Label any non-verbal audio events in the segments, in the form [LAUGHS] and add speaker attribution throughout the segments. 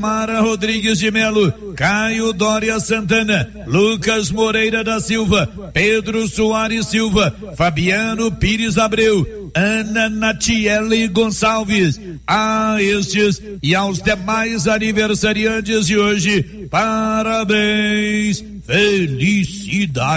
Speaker 1: Mara Rodrigues de Melo, Caio Dória Santana, Lucas Moreira da Silva, Pedro Soares Silva, Fabiano Pires Abreu, Ana Natiele Gonçalves. A estes e aos demais aniversariantes de hoje, parabéns, felicidade.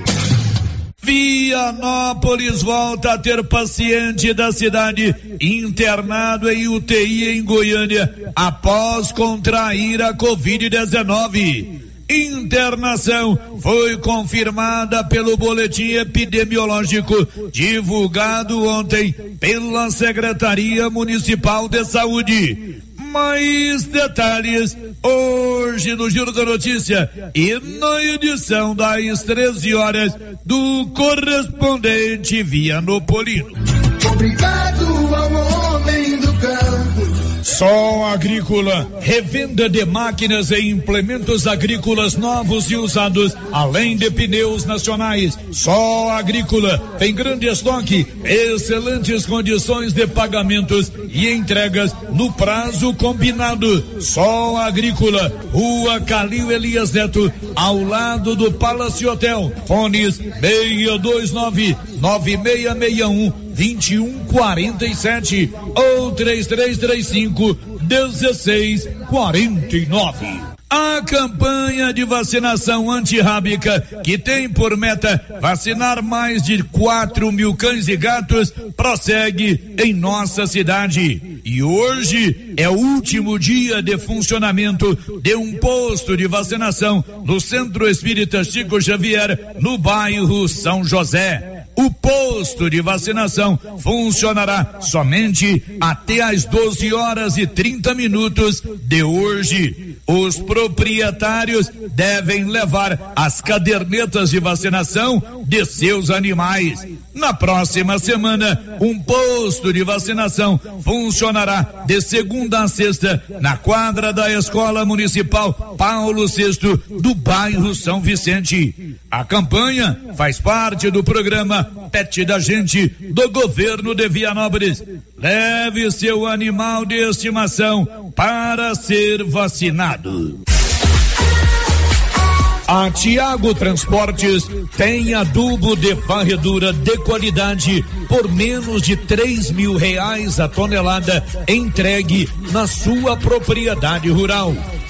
Speaker 1: Vianópolis volta a ter paciente da cidade internado em UTI em Goiânia após contrair a Covid-19. Internação foi confirmada pelo boletim epidemiológico divulgado ontem pela Secretaria Municipal de Saúde. Mais detalhes hoje no Giro da Notícia e na edição das 13 horas do correspondente Vianopolino.
Speaker 2: Obrigado
Speaker 1: Sol Agrícola, revenda de máquinas e implementos agrícolas novos e usados, além de pneus nacionais. Sol Agrícola tem grande estoque, excelentes condições de pagamentos e entregas no prazo combinado. Sol Agrícola, Rua Calil Elias Neto, ao lado do Palace Hotel. Fones 629 9661 2147 ou 3335 1649. A campanha de vacinação antirrábica, que tem por meta vacinar mais de 4 mil cães e gatos, prossegue em nossa cidade. E hoje é o último dia de funcionamento de um posto de vacinação no Centro Espírita Chico Xavier, no bairro São José. O posto de vacinação funcionará somente até às 12 horas e 30 minutos de hoje. Os proprietários devem levar as cadernetas de vacinação de seus animais. Na próxima semana, um posto de vacinação funcionará de segunda a sexta na quadra da Escola Municipal Paulo VI do bairro São Vicente. A campanha faz parte do programa Pet da Gente do governo de Vianópolis. Leve seu animal de estimação para ser vacinado. A Tiago Transportes tem adubo de varredura de qualidade por menos de três mil reais a tonelada entregue na sua propriedade rural.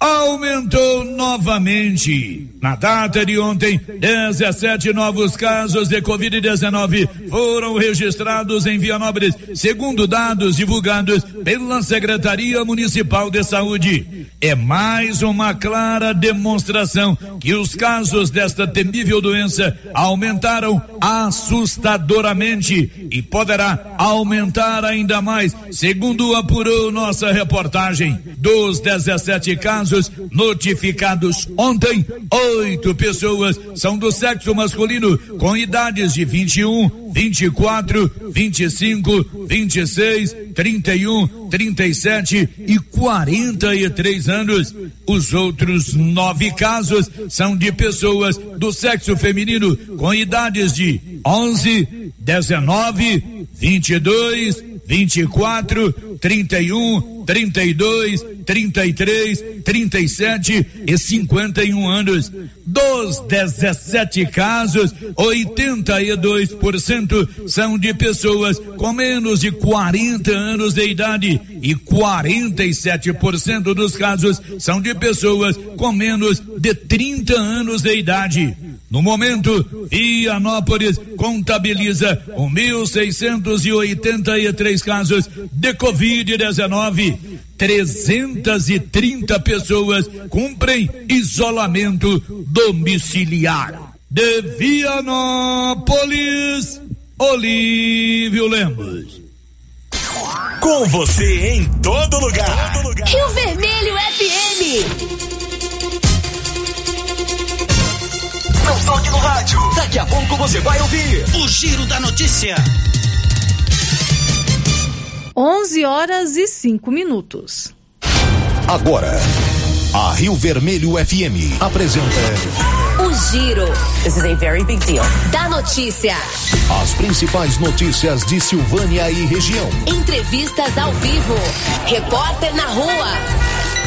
Speaker 1: aumentou novamente. Na data de ontem, 17 novos casos de Covid-19 foram registrados em Vianópolis, segundo dados divulgados pela Secretaria Municipal de Saúde. É mais uma clara demonstração que os casos desta temível doença aumentaram assustadoramente e poderá aumentar ainda mais, segundo apurou nossa reportagem. Dos 17 casos, notificados ontem, oito pessoas são do sexo masculino com idades de 21, 24, 25, 26, 31, 37 e 43 anos. Os outros nove casos são de pessoas do sexo feminino com idades de 11, 19, 22, 24, 31, 32, 33, 37 e 51 anos. Dos 17 casos, 82% são de pessoas com menos de 40 anos de idade e 47% dos casos são de pessoas com menos de 30 anos de idade. No momento, Ianópolis contabiliza 1.683 casos de Covid-19. 330 pessoas cumprem isolamento domiciliar. De Vianópolis, Olívio Lemos.
Speaker 3: Com você em todo lugar. Todo lugar.
Speaker 4: Rio Vermelho FM.
Speaker 3: Não toque no rádio. Daqui a pouco você vai ouvir o Giro da Notícia.
Speaker 5: 11 horas e 5 minutos.
Speaker 3: Agora, a Rio Vermelho FM apresenta
Speaker 4: O Giro. This is a very big deal. Da notícia.
Speaker 3: as principais notícias de Silvânia e região.
Speaker 4: Entrevistas ao vivo. Repórter na rua.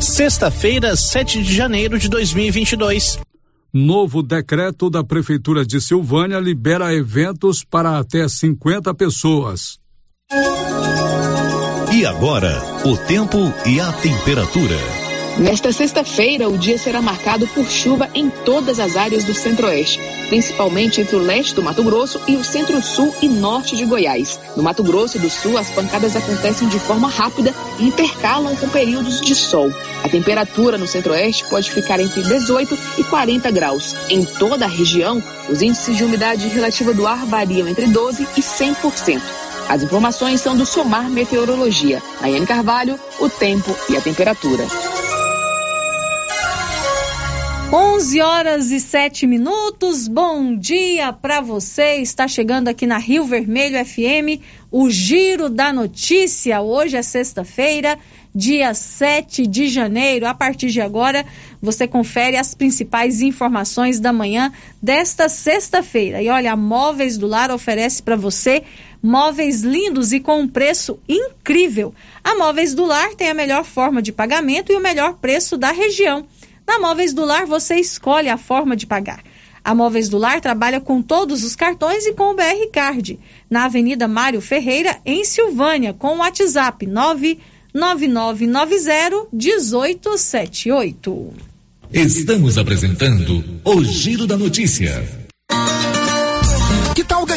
Speaker 6: Sexta-feira, 7 de janeiro de 2022.
Speaker 7: Novo decreto da Prefeitura de Silvânia libera eventos para até 50 pessoas.
Speaker 3: E agora, o tempo e a temperatura.
Speaker 8: Nesta sexta-feira, o dia será marcado por chuva em todas as áreas do centro-oeste, principalmente entre o leste do Mato Grosso e o centro-sul e norte de Goiás. No Mato Grosso do Sul, as pancadas acontecem de forma rápida e intercalam com períodos de sol. A temperatura no centro-oeste pode ficar entre 18 e 40 graus. Em toda a região, os índices de umidade relativa do ar variam entre 12 e 100%. As informações são do Somar Meteorologia. Nayane Carvalho, o tempo e a temperatura.
Speaker 5: 11 horas e 7 minutos. Bom dia para você. Está chegando aqui na Rio Vermelho FM o Giro da Notícia. Hoje é sexta-feira, dia 7 de janeiro. A partir de agora, você confere as principais informações da manhã desta sexta-feira. E olha, a Móveis do Lar oferece para você móveis lindos e com um preço incrível. A Móveis do Lar tem a melhor forma de pagamento e o melhor preço da região. Na Móveis do Lar você escolhe a forma de pagar. A Móveis do Lar trabalha com todos os cartões e com o BR Card. Na Avenida Mário Ferreira, em Silvânia, com o WhatsApp 99990 1878.
Speaker 9: Estamos apresentando o Giro da Notícia.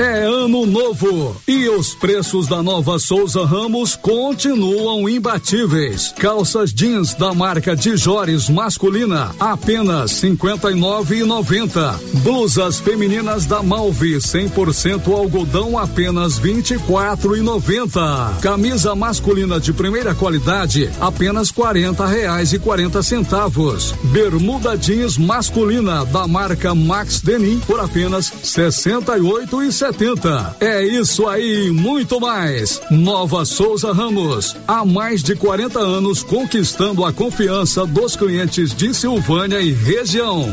Speaker 7: É ano novo e os preços da nova Souza Ramos continuam imbatíveis. Calças jeans da marca Dijores masculina apenas 59,90. Blusas femininas da Malve 100% algodão apenas 24,90. Camisa masculina de primeira qualidade apenas 40 reais e 40 centavos. Bermuda jeans masculina da marca Max Denim por apenas 68 e 70. É isso aí, muito mais. Nova Souza Ramos, há mais de 40 anos conquistando a confiança dos clientes de Silvânia e região.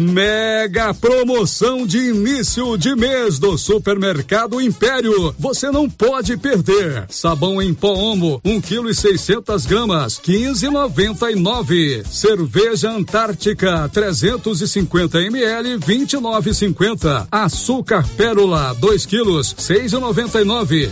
Speaker 7: Mega promoção de início de mês do Supermercado Império. Você não pode perder. Sabão em pó Omo, 1 kg e 600 gramas, 15,99. Cerveja Antártica, 350 ml, 29,50. Açúcar Pérola, dois quilos, 6,99.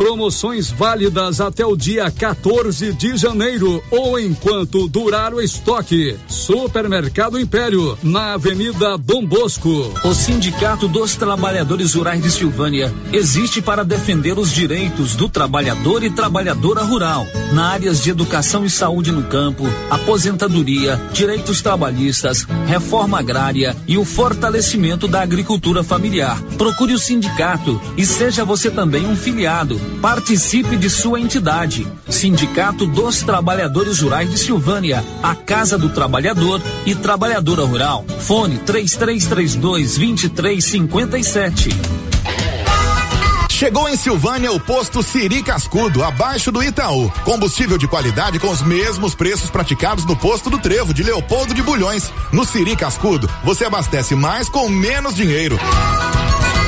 Speaker 7: Promoções válidas até o dia 14 de janeiro ou enquanto durar o estoque. Supermercado Império, na Avenida Dom Bosco.
Speaker 10: O Sindicato dos Trabalhadores Rurais de Silvânia existe para defender os direitos do trabalhador e trabalhadora rural, na áreas de educação e saúde no campo, aposentadoria, direitos trabalhistas, reforma agrária e o fortalecimento da agricultura familiar. Procure o sindicato e seja você também um filiado. Participe de sua entidade. Sindicato dos Trabalhadores Rurais de Silvânia, a Casa do Trabalhador e Trabalhadora Rural. Fone 3332 2357.
Speaker 11: Chegou em Silvânia o posto Siri Cascudo, abaixo do Itaú. Combustível de qualidade com os mesmos preços praticados no posto do Trevo de Leopoldo de Bulhões. No Siri Cascudo, você abastece mais com menos dinheiro.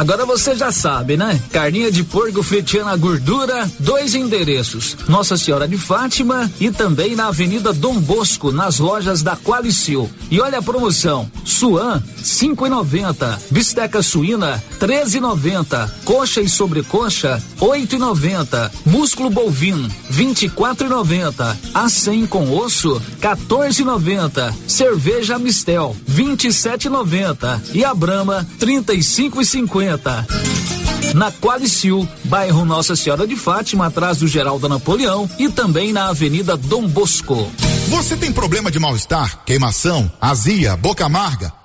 Speaker 10: Agora você já sabe, né? Carninha de porco fritinha na gordura, dois endereços: Nossa Senhora de Fátima e também na Avenida Dom Bosco, nas lojas da Qualicil. E olha a promoção: Suan 5,90, bisteca suína 13,90, coxa e sobrecoxa 8,90, músculo bovino 24,90, A100 com osso 14,90, cerveja Mistel 27,90 e a Brama 35,50 apresenta. Na Qualicil, bairro Nossa Senhora de Fátima, atrás do Geraldo Napoleão e também na Avenida Dom Bosco.
Speaker 11: Você tem problema de mal-estar, queimação, azia, boca amarga?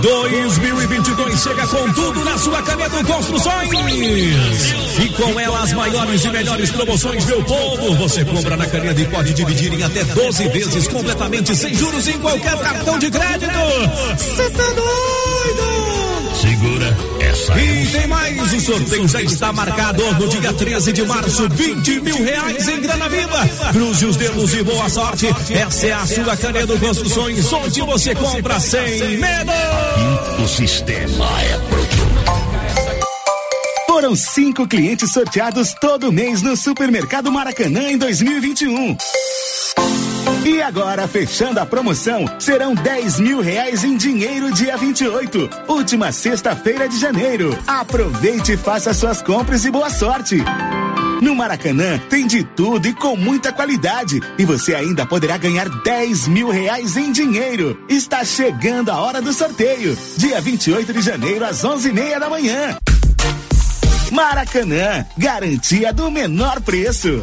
Speaker 12: 2022 chega com tudo na sua Canedo Construções. E com ela as maiores e melhores promoções, meu povo. Você compra na Canedo e pode dividir em até 12 vezes completamente sem juros em qualquer cartão de crédito. Você tá doido? Segura essa. E tem mais, o sorteio já está marcado no dia 13 de março, 20 mil reais em grana viva. Cruze os dedos e boa sorte. Essa é a sua Canedo Construções, onde você compra sem medo.
Speaker 9: O sistema é pronto.
Speaker 3: Foram cinco clientes sorteados todo mês no Supermercado Maracanã em 2021. E agora, fechando a promoção, serão 10 mil reais em dinheiro dia 28, última sexta-feira de janeiro. Aproveite e faça suas compras e boa sorte. No Maracanã tem de tudo e com muita qualidade. E você ainda poderá ganhar 10 mil reais em dinheiro. Está chegando a hora do sorteio. Dia 28 de janeiro, às 11 e meia da manhã. Maracanã, garantia do menor preço.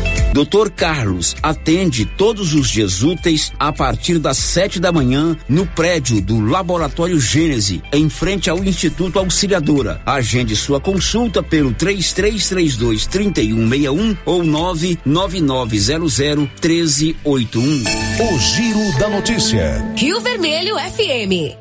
Speaker 13: Dr. Carlos atende todos os dias úteis a partir das sete da manhã no prédio do Laboratório Gênese, em frente ao Instituto Auxiliadora. Agende sua consulta pelo 3332 3161 ou 99900 1381.
Speaker 14: O Giro da Notícia.
Speaker 15: Rio Vermelho FM.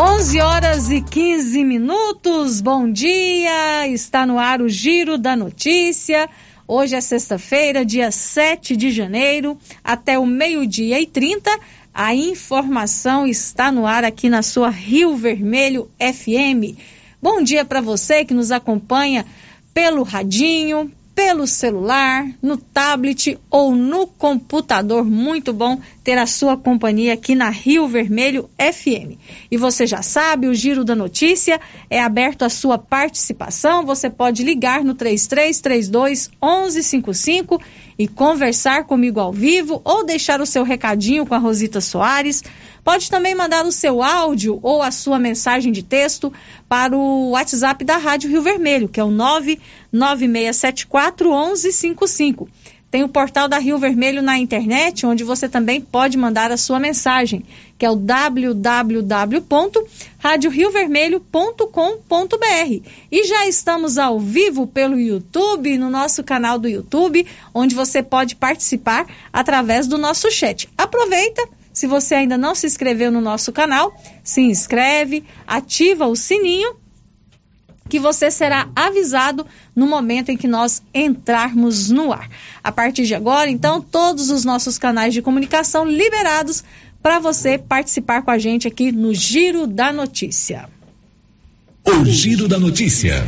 Speaker 5: 11 horas e 15 minutos. Bom dia. Está no ar o Giro da Notícia. Hoje é sexta-feira, dia 7 de janeiro, até o meio-dia e 30. A informação está no ar aqui na sua Rio Vermelho FM. Bom dia para você que nos acompanha pelo radinho, pelo celular, no tablet ou no computador. Muito bom ter a sua companhia aqui na Rio Vermelho FM. E você já sabe, o Giro da Notícia é aberto à sua participação. Você pode ligar no 3332 1155 e conversar comigo ao vivo ou deixar o seu recadinho com a Rosita Soares. Pode também mandar o seu áudio ou a sua mensagem de texto para o WhatsApp da Rádio Rio Vermelho, que é o 99674 1155. Tem o portal da Rio Vermelho na internet, onde você também pode mandar a sua mensagem, que é o www.radioriovermelho.com.br. E já estamos ao vivo pelo YouTube, no nosso canal do YouTube, onde você pode participar através do nosso chat. Aproveita, se você ainda não se inscreveu no nosso canal, se inscreve, ativa o sininho que você será avisado no momento em que nós entrarmos no ar. A partir de agora, então, todos os nossos canais de comunicação liberados para você participar com a gente aqui no Giro da Notícia.
Speaker 14: O Giro da Notícia.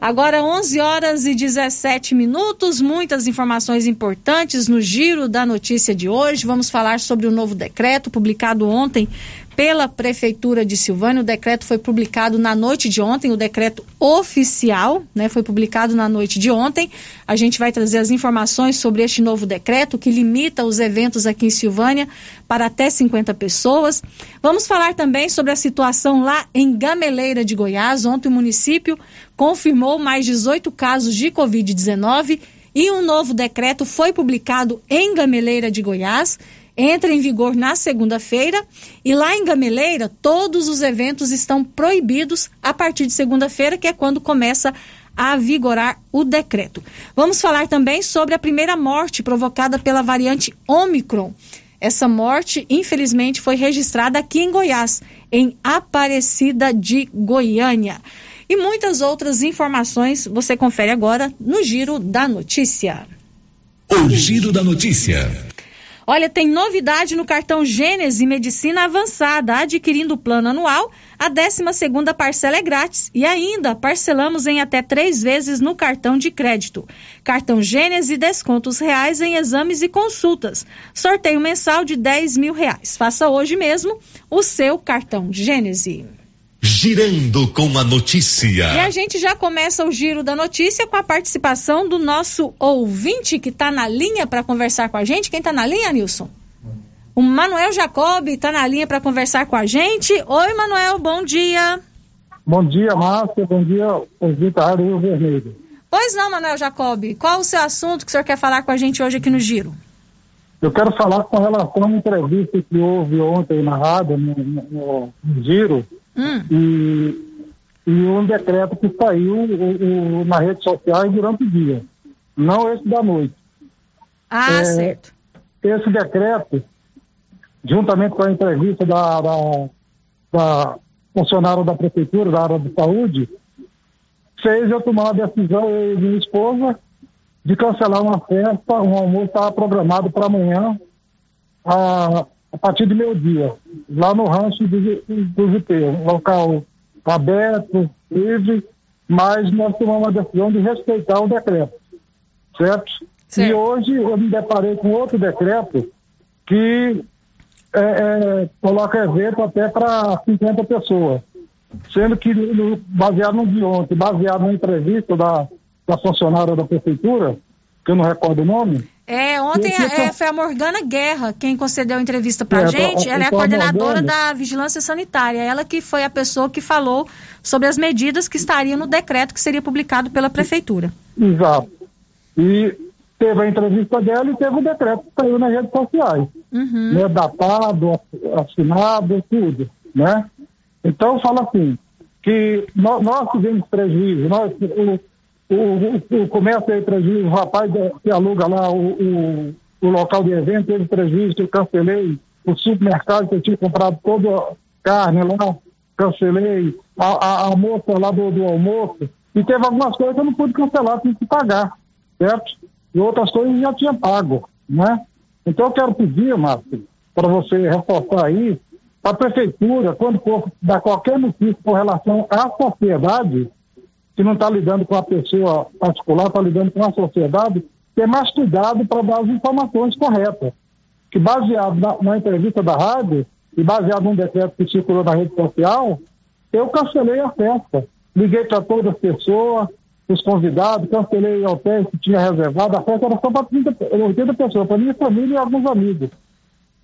Speaker 5: Agora 11 horas e 17 minutos, muitas informações importantes no giro da notícia de hoje. Vamos falar sobre o novo decreto publicado ontem pela Prefeitura de Silvânia. O decreto foi publicado na noite de ontem, o decreto oficial, né? Foi publicado na noite de ontem. A gente vai trazer as informações sobre este novo decreto que limita os eventos aqui em Silvânia para até 50 pessoas. Vamos falar também sobre a situação lá em Gameleira de Goiás. Ontem o município confirmou mais 18 casos de Covid-19 e um novo decreto foi publicado em Gameleira de Goiás entra em vigor na segunda-feira e lá em Gameleira todos os eventos estão proibidos a partir de segunda-feira, que é quando começa a vigorar o decreto. Vamos falar também sobre a primeira morte provocada pela variante Omicron. Essa morte, infelizmente, foi registrada aqui em Goiás, em Aparecida de Goiânia. E muitas outras informações você confere agora no Giro da Notícia.
Speaker 14: O Giro da Notícia.
Speaker 5: Olha, tem novidade no cartão Gênese Medicina Avançada. Adquirindo o plano anual, a 12 segunda parcela é grátis e ainda parcelamos em até três vezes no cartão de crédito. Cartão Gênese descontos reais em exames e consultas. Sorteio mensal de 10 mil reais. Faça hoje mesmo o seu cartão Gênese.
Speaker 14: Girando com a notícia.
Speaker 5: E a gente já começa o giro da notícia com a participação do nosso ouvinte que está na linha para conversar com a gente. Quem está na linha, Nilson? O Manuel Jacob está na linha para conversar com a gente. Oi, Manuel, bom dia.
Speaker 16: Bom dia, Márcia. Bom dia, ouvinte da Rio Vermelho.
Speaker 5: Pois não, Manuel Jacob. Qual o seu assunto que o senhor quer falar com a gente hoje aqui no Giro?
Speaker 16: Eu quero falar com relação a uma entrevista que houve ontem na rádio, no, no, no Giro,
Speaker 5: Hum.
Speaker 16: e, e um decreto que saiu o, o, nas redes sociais durante o dia, não esse da noite.
Speaker 5: Ah,
Speaker 16: É,
Speaker 5: certo.
Speaker 16: Esse decreto, juntamente com a entrevista da, da, da funcionária da prefeitura, da área de saúde, fez eu tomar uma decisão, eu e minha esposa, de cancelar uma festa, um almoço estava programado para amanhã, a, a partir do meio-dia, lá no rancho do, do um local aberto, livre, mas nós tomamos uma decisão de respeitar o decreto, certo? E hoje eu me deparei com outro decreto que é, é, coloca evento até para 50 pessoas, sendo que no- baseado no de ontem, baseado na entrevista da, da funcionária da prefeitura, que eu não recordo o nome,
Speaker 5: É, ontem é, foi a Morgana Guerra quem concedeu a entrevista pra
Speaker 16: É,
Speaker 5: gente. Ela é a coordenadora da Vigilância Sanitária. Ela que foi a pessoa que falou sobre as medidas que estariam no decreto que seria publicado pela prefeitura.
Speaker 16: Exato. E teve a entrevista dela e teve o decreto que saiu nas redes sociais.
Speaker 5: Uhum.
Speaker 16: Né, datado, ass- assinado, tudo. Né? Então, fala assim, que nós, nós tivemos prejuízo, nós, o, o, o, comércio teve prejuízo, o rapaz que aluga lá o, o, o local de evento teve prejuízo, eu cancelei, o supermercado que eu tinha comprado toda a carne lá, cancelei, a, a, a moça lá do, do almoço, e teve algumas coisas que eu não pude cancelar, tive que pagar, certo? E outras coisas eu já tinha pago, né? Então eu quero pedir, Márcio, para você reforçar aí, para a prefeitura, quando for dar qualquer notícia com relação à sociedade, que não está lidando com a pessoa particular, está lidando com a sociedade, ter mais cuidado para dar as informações corretas. Que baseado na, na entrevista da rádio e baseado num decreto que circulou na rede social, eu cancelei a festa. Liguei para todas as pessoas, os convidados, cancelei hotéis que tinha reservado, a festa era só para 30, 80 pessoas, para minha família e alguns amigos.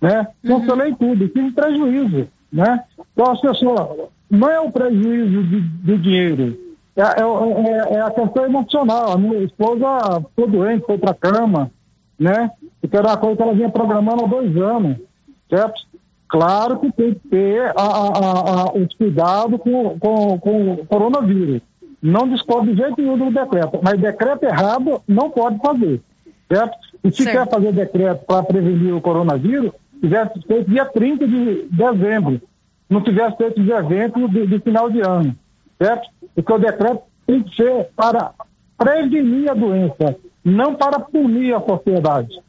Speaker 16: Né? Cancelei tudo, e tive prejuízo. Né? Então as pessoas, não é o prejuízo de, de dinheiro, é, é- é- é a questão emocional. A minha esposa ficou doente, foi para cama, né? Porque era uma coisa que ela vinha programando há dois anos, certo? Claro que tem que ter a, a, a, os cuidados com, com, com o coronavírus. Não discordo de jeito nenhum do decreto, mas decreto errado não pode fazer, certo? E se quer fazer decreto para prevenir o coronavírus, tivesse feito dia 30 de dezembro, não tivesse feito os eventos de, de final de ano, certo? Porque o decreto tem que ser para prevenir a doença, não para punir a sociedade.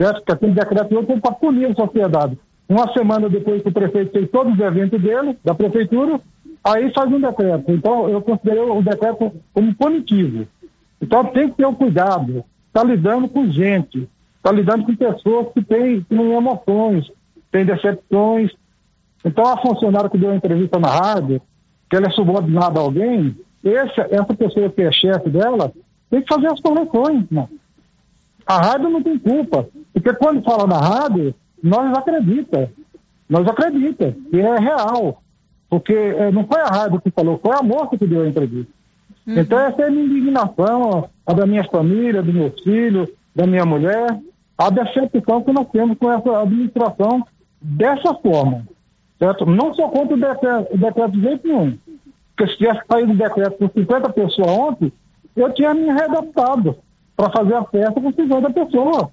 Speaker 16: Certo? Porque aquele decreto hoje tem para punir a sociedade. Uma semana depois que o prefeito fez todos os eventos dele, da prefeitura, aí faz um decreto. Então, eu considerei o decreto como punitivo. Então, tem que ter o cuidado. Está lidando com gente, está lidando com pessoas que têm, que têm emoções, têm decepções. Então, a funcionária que deu a entrevista na rádio, que ela é subordinada a alguém, esse, essa pessoa que é chefe dela, tem que fazer as correções, né? A rádio não tem culpa, porque quando fala na rádio, nós acredita, nós acredita que é real, porque eh, não foi a rádio que falou, foi a moça que deu a entrevista. Então essa é a minha indignação, a da minha família, do meu filho, da minha mulher, a decepção que nós temos com essa administração dessa forma, certo? Não sou contra o decreto, o decreto de jeito nenhum, porque se tivesse saído o decreto com 50 pessoas ontem, eu tinha me readaptado para fazer a festa com 50 pessoas.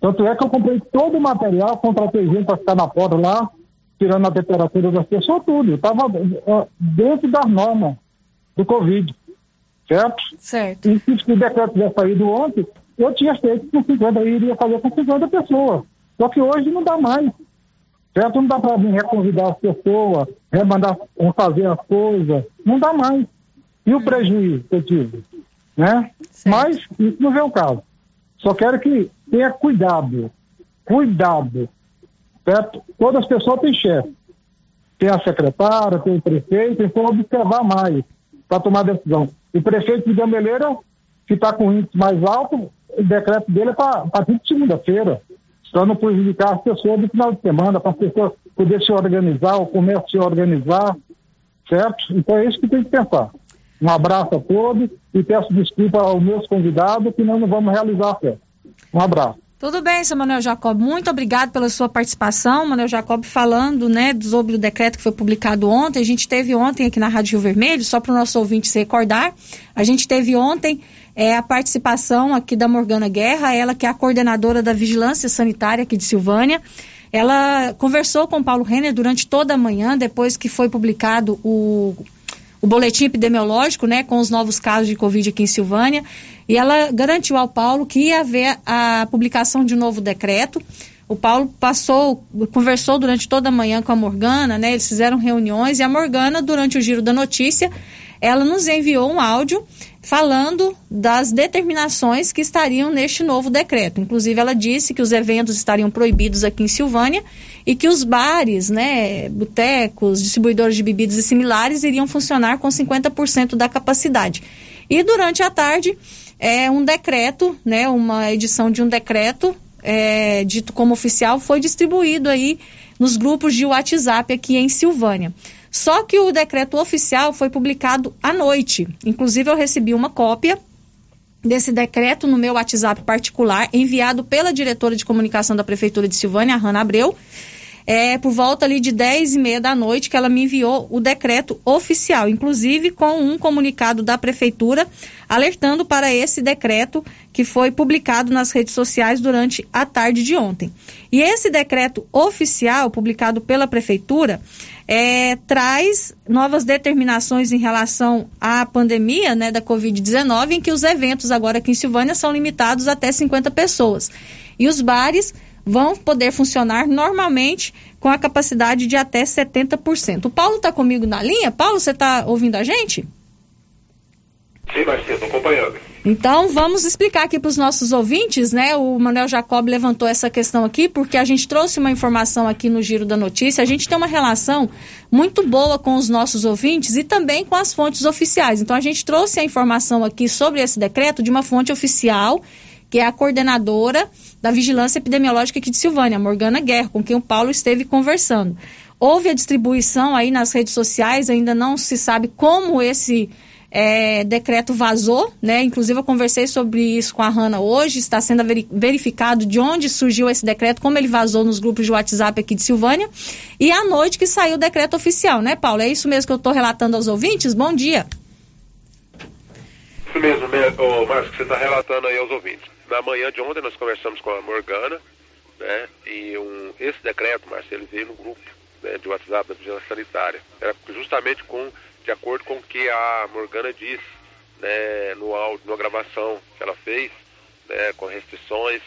Speaker 16: Tanto é que eu comprei todo o material, contratei gente para ficar na porta lá, tirando a temperatura das pessoas, tudo. Estava dentro das normas do Covid. Certo?
Speaker 5: Certo.
Speaker 16: E se o decreto tivesse saído ontem, eu tinha feito com 50, eu iria fazer com 50 pessoas. Só que hoje não dá mais. Certo? Não dá para vir reconvidar as pessoas, remandar, fazer as coisas. Não dá mais. E o prejuízo que eu tive? Né? Mas isso não é o caso. Só quero que tenha cuidado. Cuidado. Certo? Todas as pessoas têm chefe. Tem a secretária, tem o prefeito, então observar mais para tomar decisão. O prefeito de Gameleira, que está com índice mais alto, o decreto dele é para partir de segunda-feira, para não prejudicar as pessoas do final de semana, para as pessoas poderem se organizar, o comércio se organizar, certo? Então é isso que tem que pensar. Um abraço a todos e peço desculpa aos meus convidados que nós não vamos realizar a festa. Um abraço.
Speaker 5: Tudo bem, seu Manuel Jacob. Muito obrigado pela sua participação. Manuel Jacob falando, né, sobre o decreto que foi publicado ontem. A gente teve ontem aqui na Rádio Rio Vermelho, só para o nosso ouvinte se recordar, a gente teve ontem é, a participação aqui da Morgana Guerra, ela que é a coordenadora da Vigilância Sanitária aqui de Silvânia. Ela conversou com o Paulo Renner durante toda a manhã, depois que foi publicado o o boletim epidemiológico, né, com os novos casos de Covid aqui em Silvânia, e ela garantiu ao Paulo que ia haver a publicação de um novo decreto. O Paulo passou, conversou durante toda a manhã com a Morgana, né, eles fizeram reuniões, e a Morgana, durante o giro da notícia, ela nos enviou um áudio falando das determinações que estariam neste novo decreto. Inclusive, ela disse que os eventos estariam proibidos aqui em Silvânia e que os bares, né, botecos, distribuidores de bebidas e similares iriam funcionar com 50% da capacidade. E durante a tarde, é, um decreto, né, uma edição de um decreto é, dito como oficial foi distribuído aí nos grupos de WhatsApp aqui em Silvânia. Só que o decreto oficial foi publicado à noite. Inclusive, eu recebi uma cópia desse decreto no meu WhatsApp particular, enviado pela diretora de comunicação da Prefeitura de Silvânia, a Hanna Abreu, é, por volta ali de 10 e meia da noite, que ela me enviou o decreto oficial, inclusive com um comunicado da Prefeitura alertando para esse decreto que foi publicado nas redes sociais durante a tarde de ontem. E esse decreto oficial, publicado pela Prefeitura, é, traz novas determinações em relação à pandemia né, da Covid-19, em que os eventos agora aqui em Silvânia são limitados até 50 pessoas. E os bares vão poder funcionar normalmente com a capacidade de até 70%. O Paulo está comigo na linha? Paulo, você está ouvindo a gente?
Speaker 17: Sim, Marcinho, estou acompanhando.
Speaker 5: Então, vamos explicar aqui para os nossos ouvintes, né? O Manuel Jacob levantou essa questão aqui porque a gente trouxe uma informação aqui no Giro da Notícia. A gente tem uma relação muito boa com os nossos ouvintes e também com as fontes oficiais. Então, a gente trouxe a informação aqui sobre esse decreto de uma fonte oficial, que é a coordenadora da Vigilância Epidemiológica aqui de Silvânia, Morgana Guerra, com quem o Paulo esteve conversando. Houve a distribuição aí nas redes sociais, ainda não se sabe como esse é, decreto vazou, né? Inclusive eu conversei sobre isso com a Hanna hoje, está sendo verificado de onde surgiu esse decreto, como ele vazou nos grupos de WhatsApp aqui de Silvânia. E à noite que saiu o decreto oficial, né, Paulo? É isso mesmo que eu estou relatando aos ouvintes? Bom dia.
Speaker 17: Isso mesmo, Márcio, que você está relatando aí aos ouvintes. Na manhã de ontem nós conversamos com a Morgana, né? E um, esse decreto, Márcio, ele veio no grupo né, de WhatsApp da Vigilância Sanitária. Era justamente com de acordo com o que a Morgana disse né, no áudio, na gravação que ela fez, né, com restrições.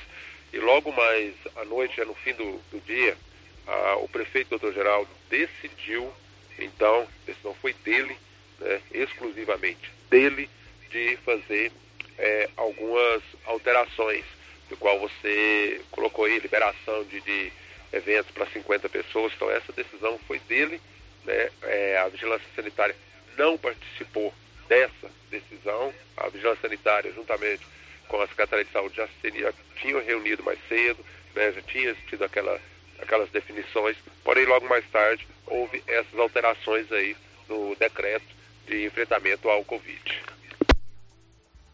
Speaker 17: E logo mais à noite, no fim do, do dia, a, o prefeito doutor Geraldo decidiu, então, decisão foi dele, né, exclusivamente dele, de fazer é, algumas alterações, do qual você colocou aí, liberação de, de eventos para 50 pessoas. Então, essa decisão foi dele né? É, a Vigilância Sanitária não participou dessa decisão. A Vigilância Sanitária, juntamente com a Secretaria de Saúde, já, seria, tinham reunido mais cedo, né? já tinha tido aquela, aquelas definições, porém logo mais tarde houve essas alterações aí no decreto de enfrentamento ao Covid.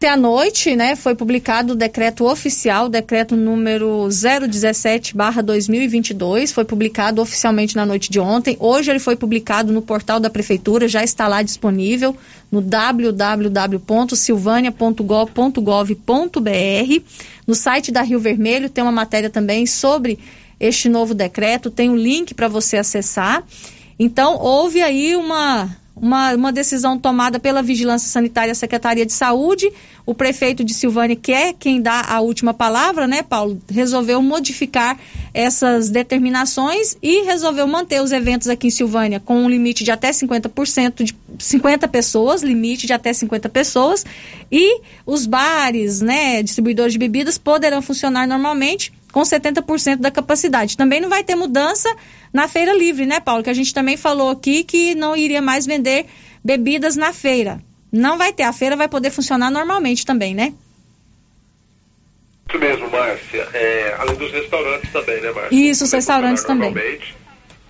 Speaker 5: Ontem à noite, né, foi publicado o decreto oficial, decreto número 017/2022, foi publicado oficialmente na noite de ontem. Hoje ele foi publicado no portal da prefeitura, já está lá disponível no www.silvania.gov.br. No site da Rio Vermelho tem uma matéria também sobre este novo decreto, tem um link para você acessar. Então, houve aí uma uma, uma decisão tomada pela Vigilância Sanitária Secretaria de Saúde. O prefeito de Silvânia, que é quem dá a última palavra, né, Paulo, resolveu modificar essas determinações e resolveu manter os eventos aqui em Silvânia com um limite de até 50% de 50 pessoas, limite de até 50 pessoas, e os bares, né, distribuidores de bebidas poderão funcionar normalmente com 70% da capacidade. Também não vai ter mudança na feira livre, né, Paulo? Que a gente também falou aqui que não iria mais vender bebidas na feira. Não vai ter, a feira vai poder funcionar normalmente também, né?
Speaker 17: Isso mesmo, Márcia. É, além dos restaurantes também, né, Márcia?
Speaker 5: Isso, os restaurantes também.
Speaker 17: Normalmente,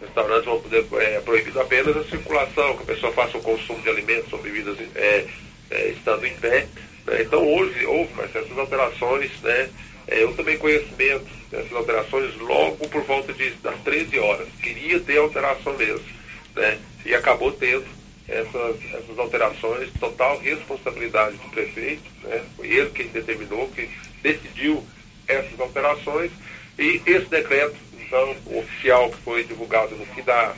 Speaker 17: restaurantes vão poder, é proibido apenas a circulação, que a pessoa faça o consumo de alimentos ou bebidas é, é, estando em pé. Né? Então, houve, houve, Márcia, essas alterações, né? É, eu tomei conhecimento dessas alterações logo por volta de, das 13 horas. Queria ter alteração mesmo, né? E acabou tendo essas, essas alterações, total responsabilidade do prefeito, né? Foi ele quem determinou, que decidiu essas alterações e esse decreto, então, oficial que foi divulgado no fim da,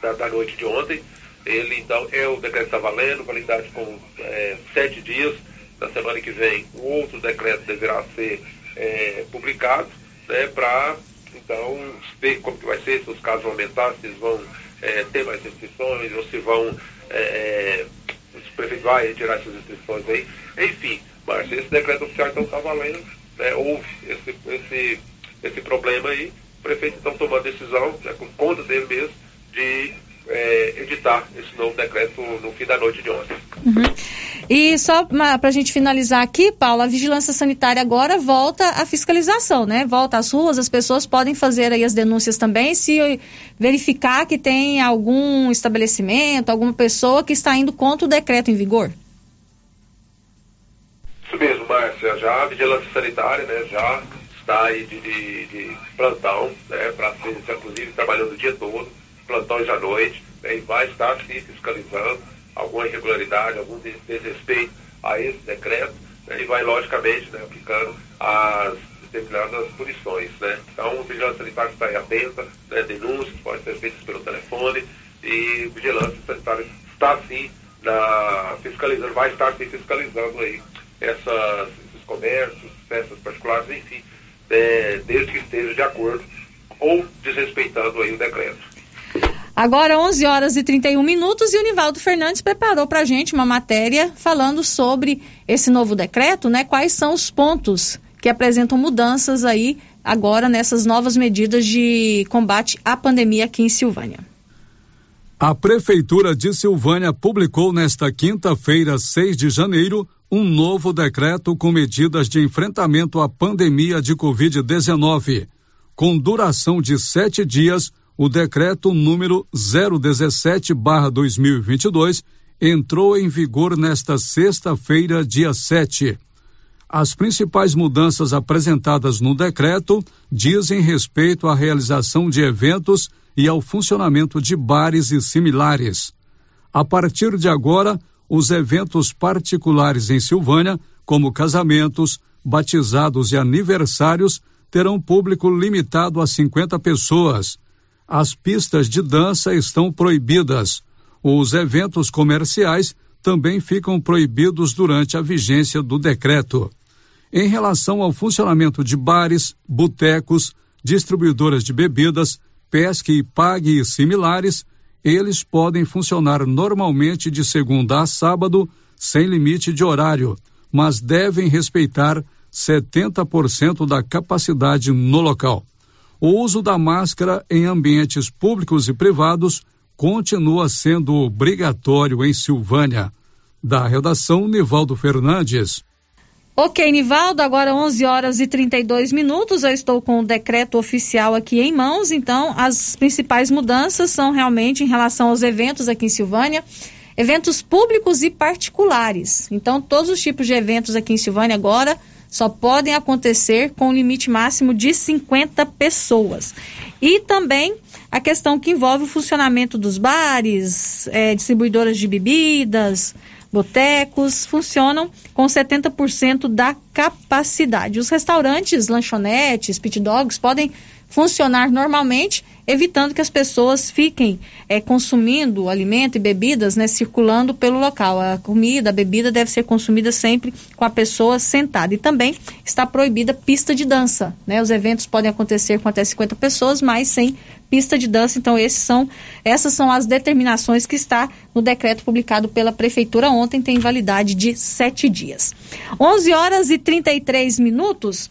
Speaker 17: da, da noite de ontem, ele então é o decreto está valendo, validade com é, sete dias. Na semana que vem, o outro decreto deverá ser é, publicado, né, para então ver como que vai ser, se os casos vão aumentar, se eles vão é, ter mais restrições, ou se vão. É, é se o prefeito vai retirar essas restrições aí. Enfim, mas esse decreto oficial então está valendo, né, houve esse, esse, esse problema aí, o prefeito então tomou a decisão, né, com conta dele mesmo, de é, editar esse novo decreto no fim da noite de ontem.
Speaker 5: Uhum. E só para a gente finalizar aqui, Paulo, a vigilância sanitária agora volta à fiscalização, né? Volta às ruas, as pessoas podem fazer aí as denúncias também se verificar que tem algum estabelecimento, alguma pessoa que está indo contra o decreto em vigor.
Speaker 17: Isso mesmo, Márcia. Já a vigilância sanitária, né, já está aí de, de, de plantão, né, para ser, inclusive, trabalhando o dia todo, plantões à noite, né, e vai estar se fiscalizando alguma irregularidade, algum desrespeito a esse decreto, né, e vai, logicamente, né, aplicando as determinadas punições. Né. Então, o vigilância sanitária está aí atenta, né, denúncias podem ser feitas pelo telefone, e o vigilância sanitária está, sim, na, fiscalizando, vai estar sim fiscalizando aí essas, esses comércios, festas particulares, enfim, é, desde que esteja de acordo ou desrespeitando aí o decreto.
Speaker 5: Agora, 11 horas e 31 minutos, e o Nivaldo Fernandes preparou para a gente uma matéria falando sobre esse novo decreto, né? Quais são os pontos que apresentam mudanças aí agora nessas novas medidas de combate à pandemia aqui em Silvânia.
Speaker 7: A Prefeitura de Silvânia publicou nesta quinta-feira, 6 de janeiro, um novo decreto com medidas de enfrentamento à pandemia de Covid-19, com duração de sete dias o decreto número 017/2022 entrou em vigor nesta sexta-feira, dia 7. As principais mudanças apresentadas no decreto dizem respeito à realização de eventos e ao funcionamento de bares e similares. A partir de agora, os eventos particulares em Silvânia, como casamentos, batizados e aniversários, terão público limitado a 50 pessoas as pistas de dança estão proibidas. Os eventos comerciais também ficam proibidos durante a vigência do decreto. Em relação ao funcionamento de bares, botecos, distribuidoras de bebidas, pesque e pague e similares, eles podem funcionar normalmente de segunda a sábado, sem limite de horário, mas devem respeitar 70% da capacidade no local. O uso da máscara em ambientes públicos e privados continua sendo obrigatório em Silvânia. Da redação, Nivaldo Fernandes.
Speaker 5: Ok, Nivaldo, agora 11 horas e 32 minutos. Eu estou com o decreto oficial aqui em mãos. Então, as principais mudanças são realmente em relação aos eventos aqui em Silvânia, eventos públicos e particulares. Então, todos os tipos de eventos aqui em Silvânia agora só podem acontecer com limite máximo de 50 pessoas. E também a questão que envolve o funcionamento dos bares, é, distribuidoras de bebidas, botecos, funcionam com 70% da capacidade. Os restaurantes, lanchonetes, pit dogs podem funcionar normalmente, evitando que as pessoas fiquem é, consumindo alimento e bebidas, né, circulando pelo local. A comida, a bebida deve ser consumida sempre com a pessoa sentada. E também está proibida pista de dança. Né? Os eventos podem acontecer com até 50 pessoas, mas sem pista de dança. Então, são, essas são as determinações que está no decreto publicado pela Prefeitura ontem, tem validade de sete dias. 11 horas e 33 minutos.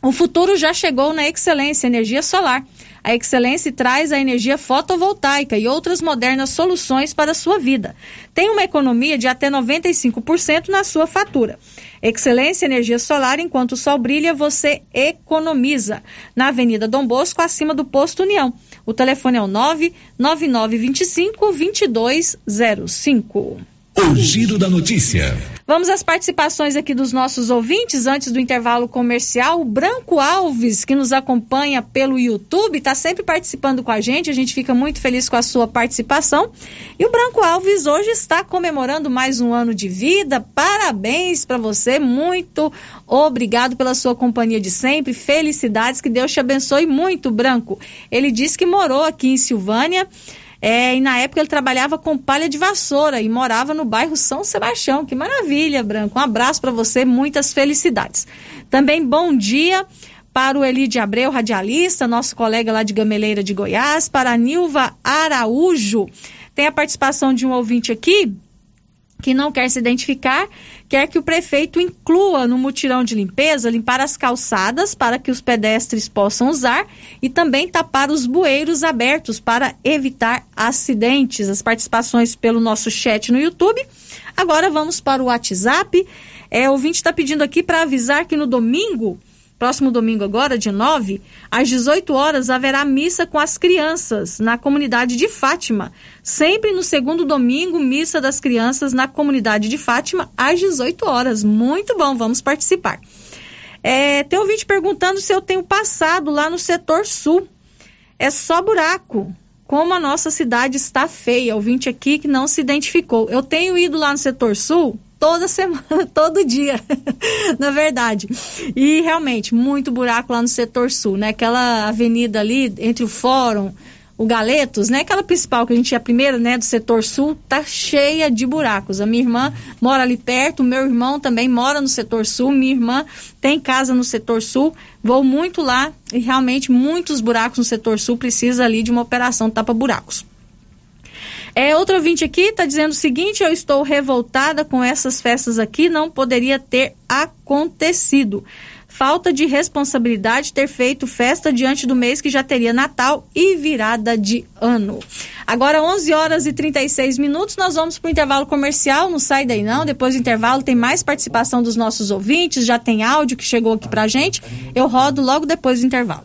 Speaker 5: O futuro já chegou na Excelência Energia Solar. A Excelência traz a energia fotovoltaica e outras modernas soluções para a sua vida. Tem uma economia de até 95% na sua fatura. Excelência Energia Solar, enquanto o sol brilha, você economiza. Na Avenida Dom Bosco, acima do Posto União. O telefone é o 99925 2205.
Speaker 14: O Giro da Notícia.
Speaker 5: Vamos às participações aqui dos nossos ouvintes antes do intervalo comercial. O Branco Alves, que nos acompanha pelo YouTube, está sempre participando com a gente. A gente fica muito feliz com a sua participação. E o Branco Alves hoje está comemorando mais um ano de vida. Parabéns para você. Muito obrigado pela sua companhia de sempre. Felicidades. Que Deus te abençoe muito, Branco. Ele disse que morou aqui em Silvânia. É, e na época ele trabalhava com palha de vassoura e morava no bairro São Sebastião. Que maravilha, Branco. Um abraço para você, muitas felicidades. Também bom dia para o Elide Abreu, radialista, nosso colega lá de Gameleira de Goiás, para a Nilva Araújo. Tem a participação de um ouvinte aqui que não quer se identificar, quer que o prefeito inclua no mutirão de limpeza limpar as calçadas para que os pedestres possam usar e também tapar os bueiros abertos para evitar acidentes. As participações pelo nosso chat no YouTube. Agora vamos para o WhatsApp. É, o ouvinte está pedindo aqui para avisar que no domingo próximo domingo agora, de 9, às 18 horas, haverá missa com as crianças na comunidade de Fátima. Sempre no segundo domingo, missa das crianças na comunidade de Fátima, às 18 horas. Muito bom, vamos participar. É, tem vídeo perguntando se eu tenho passado lá no setor sul. É só buraco. Como a nossa cidade está feia. Ouvinte aqui que não se identificou. Eu tenho ido lá no setor sul toda semana, [LAUGHS] todo dia, [LAUGHS] na verdade. E realmente, muito buraco lá no setor sul, né? Aquela avenida ali entre o Fórum, o Galetos, né? Aquela principal que a gente é a primeira, né, do setor sul, tá cheia de buracos. A minha irmã mora ali perto, o meu irmão também mora no setor sul, minha irmã tem casa no setor sul. Vou muito lá e realmente muitos buracos no setor sul precisa ali de uma operação tapa buracos. É, outro ouvinte aqui está dizendo o seguinte: eu estou revoltada com essas festas aqui, não poderia ter acontecido. Falta de responsabilidade ter feito festa diante do mês que já teria Natal e virada de ano. Agora, 11 horas e 36 minutos, nós vamos para o intervalo comercial. Não sai daí, não. Depois do intervalo, tem mais participação dos nossos ouvintes. Já tem áudio que chegou aqui para gente. Eu rodo logo depois do intervalo.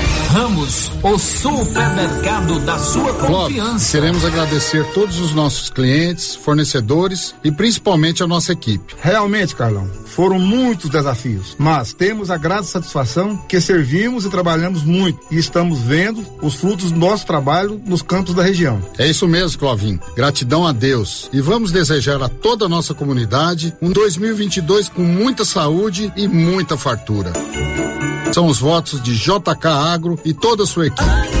Speaker 10: Ramos, o supermercado da sua confiança.
Speaker 18: queremos agradecer todos os nossos clientes, fornecedores e principalmente a nossa equipe.
Speaker 19: Realmente, Carlão, foram muitos desafios, mas temos a grande satisfação que servimos e trabalhamos muito e estamos vendo os frutos do nosso trabalho nos campos da região.
Speaker 18: É isso mesmo, Clovin. Gratidão a Deus e vamos desejar a toda a nossa comunidade um 2022 com muita saúde e muita fartura. São os votos de JK Agro e toda a sua equipe.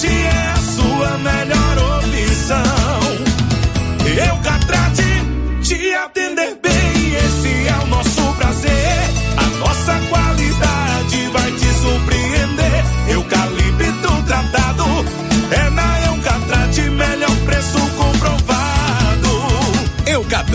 Speaker 2: Eucatrate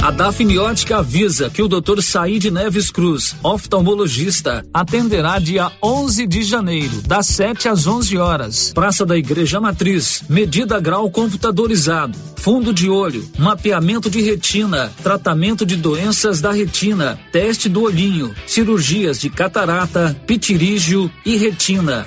Speaker 10: A Dafniótica avisa que o Dr. Said Neves Cruz, oftalmologista, atenderá dia 11 de janeiro, das 7 às 11 horas. Praça da Igreja Matriz. Medida grau computadorizado. Fundo de olho. Mapeamento de retina. Tratamento de doenças da retina. Teste do olhinho. Cirurgias de catarata, pitirígio e retina.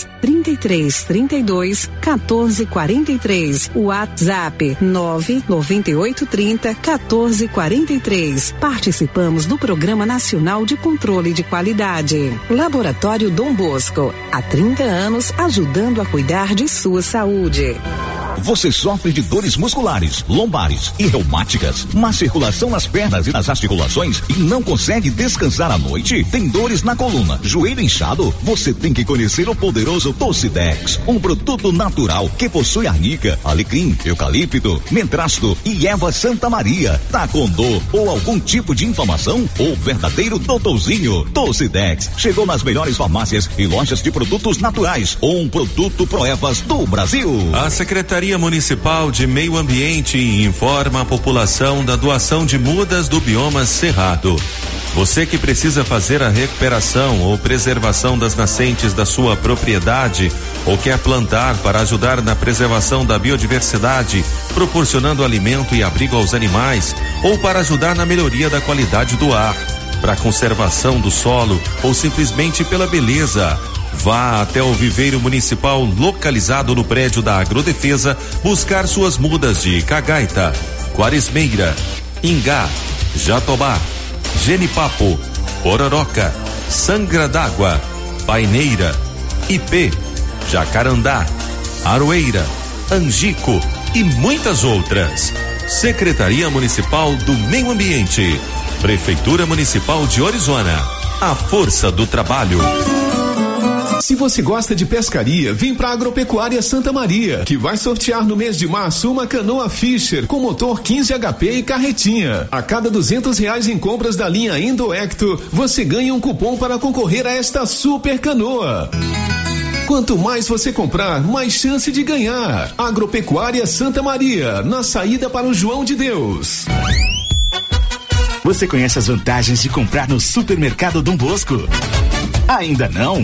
Speaker 20: 33 32 14 43. WhatsApp 998 30 14 43. Participamos do Programa Nacional de Controle de Qualidade. Laboratório Dom Bosco, há 30 anos ajudando a cuidar de sua saúde.
Speaker 3: Você sofre de dores musculares, lombares e reumáticas, má circulação nas pernas e nas articulações e não consegue descansar à noite? Tem dores na coluna, joelho inchado? Você tem que conhecer o poderoso Tocidex, um produto natural que possui arnica, alecrim, eucalipto, mentrasto e erva Santa Maria. Tá com dor ou algum tipo de inflamação? O verdadeiro doutorzinho Tocidex chegou nas melhores farmácias e lojas de produtos naturais. Um produto Proevas do Brasil.
Speaker 21: A Secretaria Municipal de Meio Ambiente informa a população da doação de mudas do bioma Cerrado. Você que precisa fazer a recuperação ou preservação das nascentes da sua propriedade ou quer plantar para ajudar na preservação da biodiversidade, proporcionando alimento e abrigo aos animais, ou para ajudar na melhoria da qualidade do ar, para conservação do solo ou simplesmente pela beleza. Vá até o viveiro municipal localizado no prédio da Agrodefesa buscar suas mudas de cagaita, quaresmeira, ingá, jatobá, genipapo, pororoca, sangra d'água, paineira, ipê, jacarandá, aroeira, angico e muitas outras. Secretaria Municipal do Meio Ambiente, Prefeitura Municipal de Orizona. A força do trabalho.
Speaker 22: Se você gosta de pescaria, vem para Agropecuária Santa Maria, que vai sortear no mês de março uma canoa Fisher com motor 15 HP e carretinha. A cada duzentos reais em compras da linha Indoecto, você ganha um cupom para concorrer a esta super canoa. Quanto mais você comprar, mais chance de ganhar. Agropecuária Santa Maria, na saída para o João de Deus.
Speaker 3: Você conhece as vantagens de comprar no supermercado Dom Bosco? Ainda não?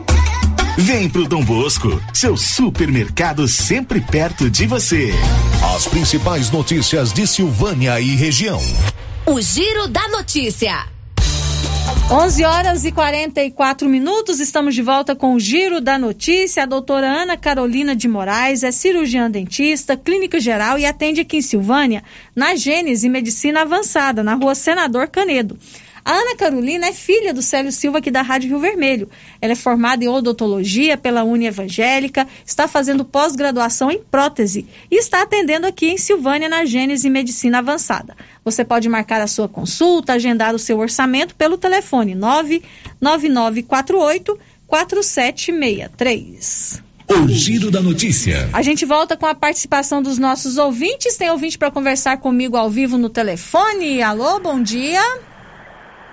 Speaker 3: Vem pro Dom Bosco, seu supermercado sempre perto de você.
Speaker 23: As principais notícias de Silvânia e região.
Speaker 4: O Giro da Notícia.
Speaker 5: 11 horas e 44 minutos, estamos de volta com o Giro da Notícia. A doutora Ana Carolina de Moraes é cirurgiã dentista, clínica geral e atende aqui em Silvânia, na Gênese Medicina Avançada, na rua Senador Canedo. A Ana Carolina é filha do Célio Silva aqui da Rádio Rio Vermelho. Ela é formada em odontologia pela Uni Evangélica, está fazendo pós-graduação em prótese e está atendendo aqui em Silvânia na Gênese Medicina Avançada. Você pode marcar a sua consulta, agendar o seu orçamento pelo telefone 99948 4763.
Speaker 23: O Giro da Notícia.
Speaker 5: A gente volta com a participação dos nossos ouvintes. Tem ouvinte para conversar comigo ao vivo no telefone. Alô, bom dia.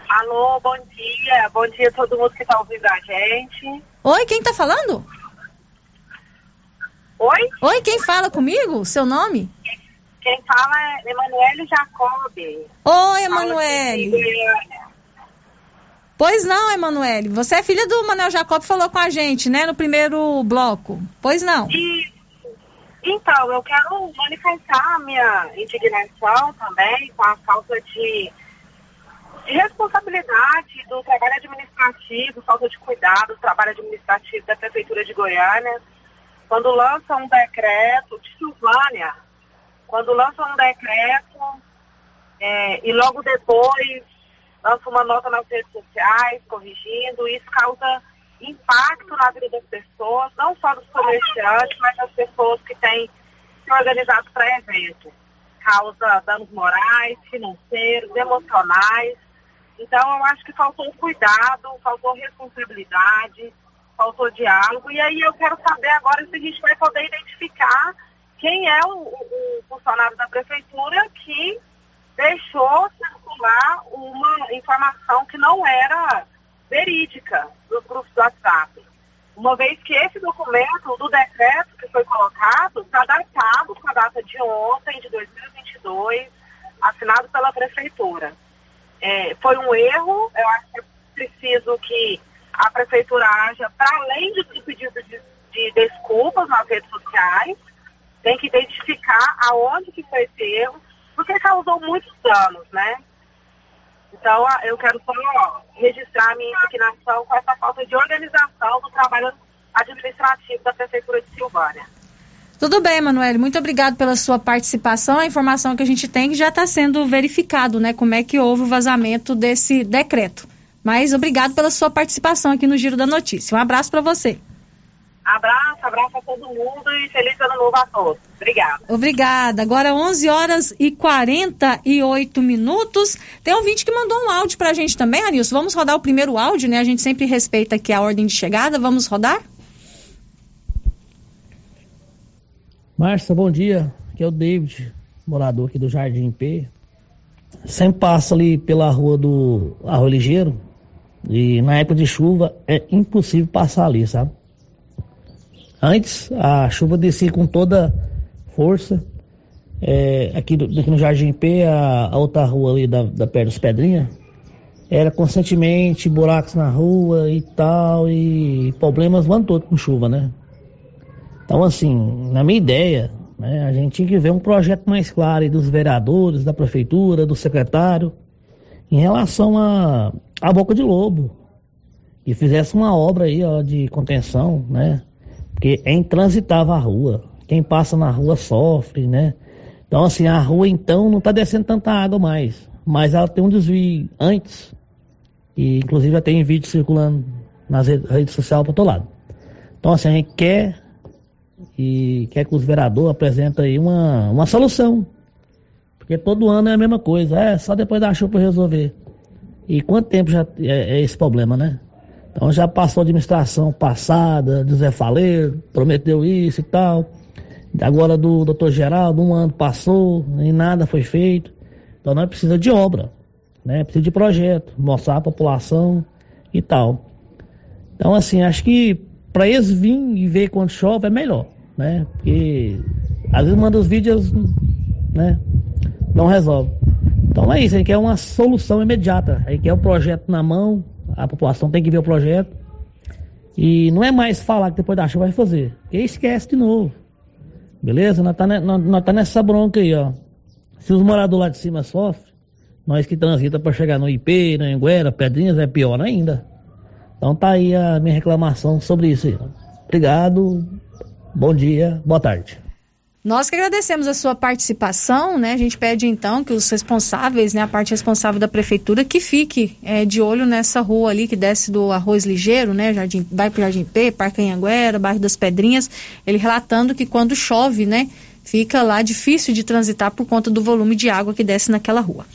Speaker 24: Alô, bom dia. Bom dia a todo mundo que está ouvindo a gente.
Speaker 5: Oi, quem está falando?
Speaker 24: Oi?
Speaker 5: Oi, quem fala comigo? Seu nome?
Speaker 24: Quem fala é Emanuele Jacob.
Speaker 5: Oi, Emanuele. Pois não, Emanuele. Você é filha do Manuel Jacob, falou com a gente, né, no primeiro bloco. Pois não.
Speaker 24: E, então, eu quero manifestar a minha indignação também com a falta de de responsabilidade do trabalho administrativo, falta de cuidado do trabalho administrativo da Prefeitura de Goiânia, quando lança um decreto de Silvânia, quando lança um decreto é, e logo depois lança uma nota nas redes sociais corrigindo, isso causa impacto na vida das pessoas, não só dos comerciantes, mas das pessoas que têm se organizado para evento. Causa danos morais, financeiros, emocionais. Então, eu acho que faltou cuidado, faltou responsabilidade, faltou diálogo. E aí eu quero saber agora se a gente vai poder identificar quem é o, o, funcionário da prefeitura que deixou circular uma informação que não era verídica nos grupos do WhatsApp. Uma vez que esse documento do decreto que foi colocado está datado com a data de ontem, de 2022, assinado pela prefeitura. É, foi um erro, eu acho que é preciso que a prefeitura haja para além de pedido de, de desculpas nas redes sociais, tem que identificar aonde que foi esse erro, porque causou muitos danos, né? Então, eu quero só registrar minha indignação com essa falta de organização do trabalho administrativo da Prefeitura de Silvânia.
Speaker 5: Tudo bem, Manuel. Muito obrigado pela sua participação. A informação que a gente tem já está sendo verificado, né? Como é que houve o vazamento desse decreto. Mas obrigado pela sua participação aqui no Giro da Notícia. Um abraço para você.
Speaker 24: Abraço, abraço a todo mundo e feliz ano novo a todos. Obrigada.
Speaker 5: Obrigada. Agora 11 horas e 48 minutos. Tem um ouvinte que mandou um áudio para a gente também, Anilson. Vamos rodar o primeiro áudio, né? A gente sempre respeita aqui a ordem de chegada. Vamos rodar?
Speaker 25: Márcia, bom dia. Aqui é o David, morador aqui do Jardim P. Sempre passa ali pela rua do Arroio Ligeiro e na época de chuva é impossível passar ali, sabe? Antes a chuva descia com toda força. É, aqui, aqui, no Jardim P, a, a outra rua ali da, da perto dos Pedrinhas, era constantemente buracos na rua e tal, e problemas o ano todo com chuva, né? Então, assim, na minha ideia, né, a gente tinha que ver um projeto mais claro aí dos vereadores, da prefeitura, do secretário, em relação a, a Boca de Lobo. E fizesse uma obra aí ó, de contenção, né? Porque é intransitável a rua. quem passa na rua sofre, né? Então, assim, a rua então não está descendo tanta água mais, mas ela tem um desvio antes, e inclusive já tem vídeo circulando nas redes sociais para todo lado. Então, assim, a gente quer e quer que os vereadores apresentem aí uma, uma solução. Porque todo ano é a mesma coisa, é só depois da chuva resolver. E quanto tempo já é, é esse problema, né? Então já passou a administração passada, do Zé Faleiro, prometeu isso e tal. Agora do doutor Geraldo, um ano passou e nada foi feito. Então nós precisamos de obra, né? Precisa de projeto, mostrar a população e tal. Então assim, acho que para eles virem e ver quando chove é melhor, né? Porque às vezes manda os vídeos, né? Não resolve. Então é isso, a gente quer uma solução imediata. A gente quer o projeto na mão, a população tem que ver o projeto. E não é mais falar que depois da chuva vai fazer. E esquece de novo. Beleza? Nós tá, nós, tá nessa bronca aí, ó. Se os moradores lá de cima sofrem, nós que transita para chegar no IP, na Anguera, Pedrinhas, é pior ainda. Então tá aí a minha reclamação sobre isso. Obrigado, bom dia, boa tarde.
Speaker 5: Nós que agradecemos a sua participação, né? A gente pede então que os responsáveis, né, a parte responsável da prefeitura, que fique é, de olho nessa rua ali que desce do Arroz Ligeiro, né? Jardim, vai para Jardim P, Parque Anhanguera, bairro das Pedrinhas, ele relatando que quando chove, né, fica lá difícil de transitar por conta do volume de água que desce naquela rua.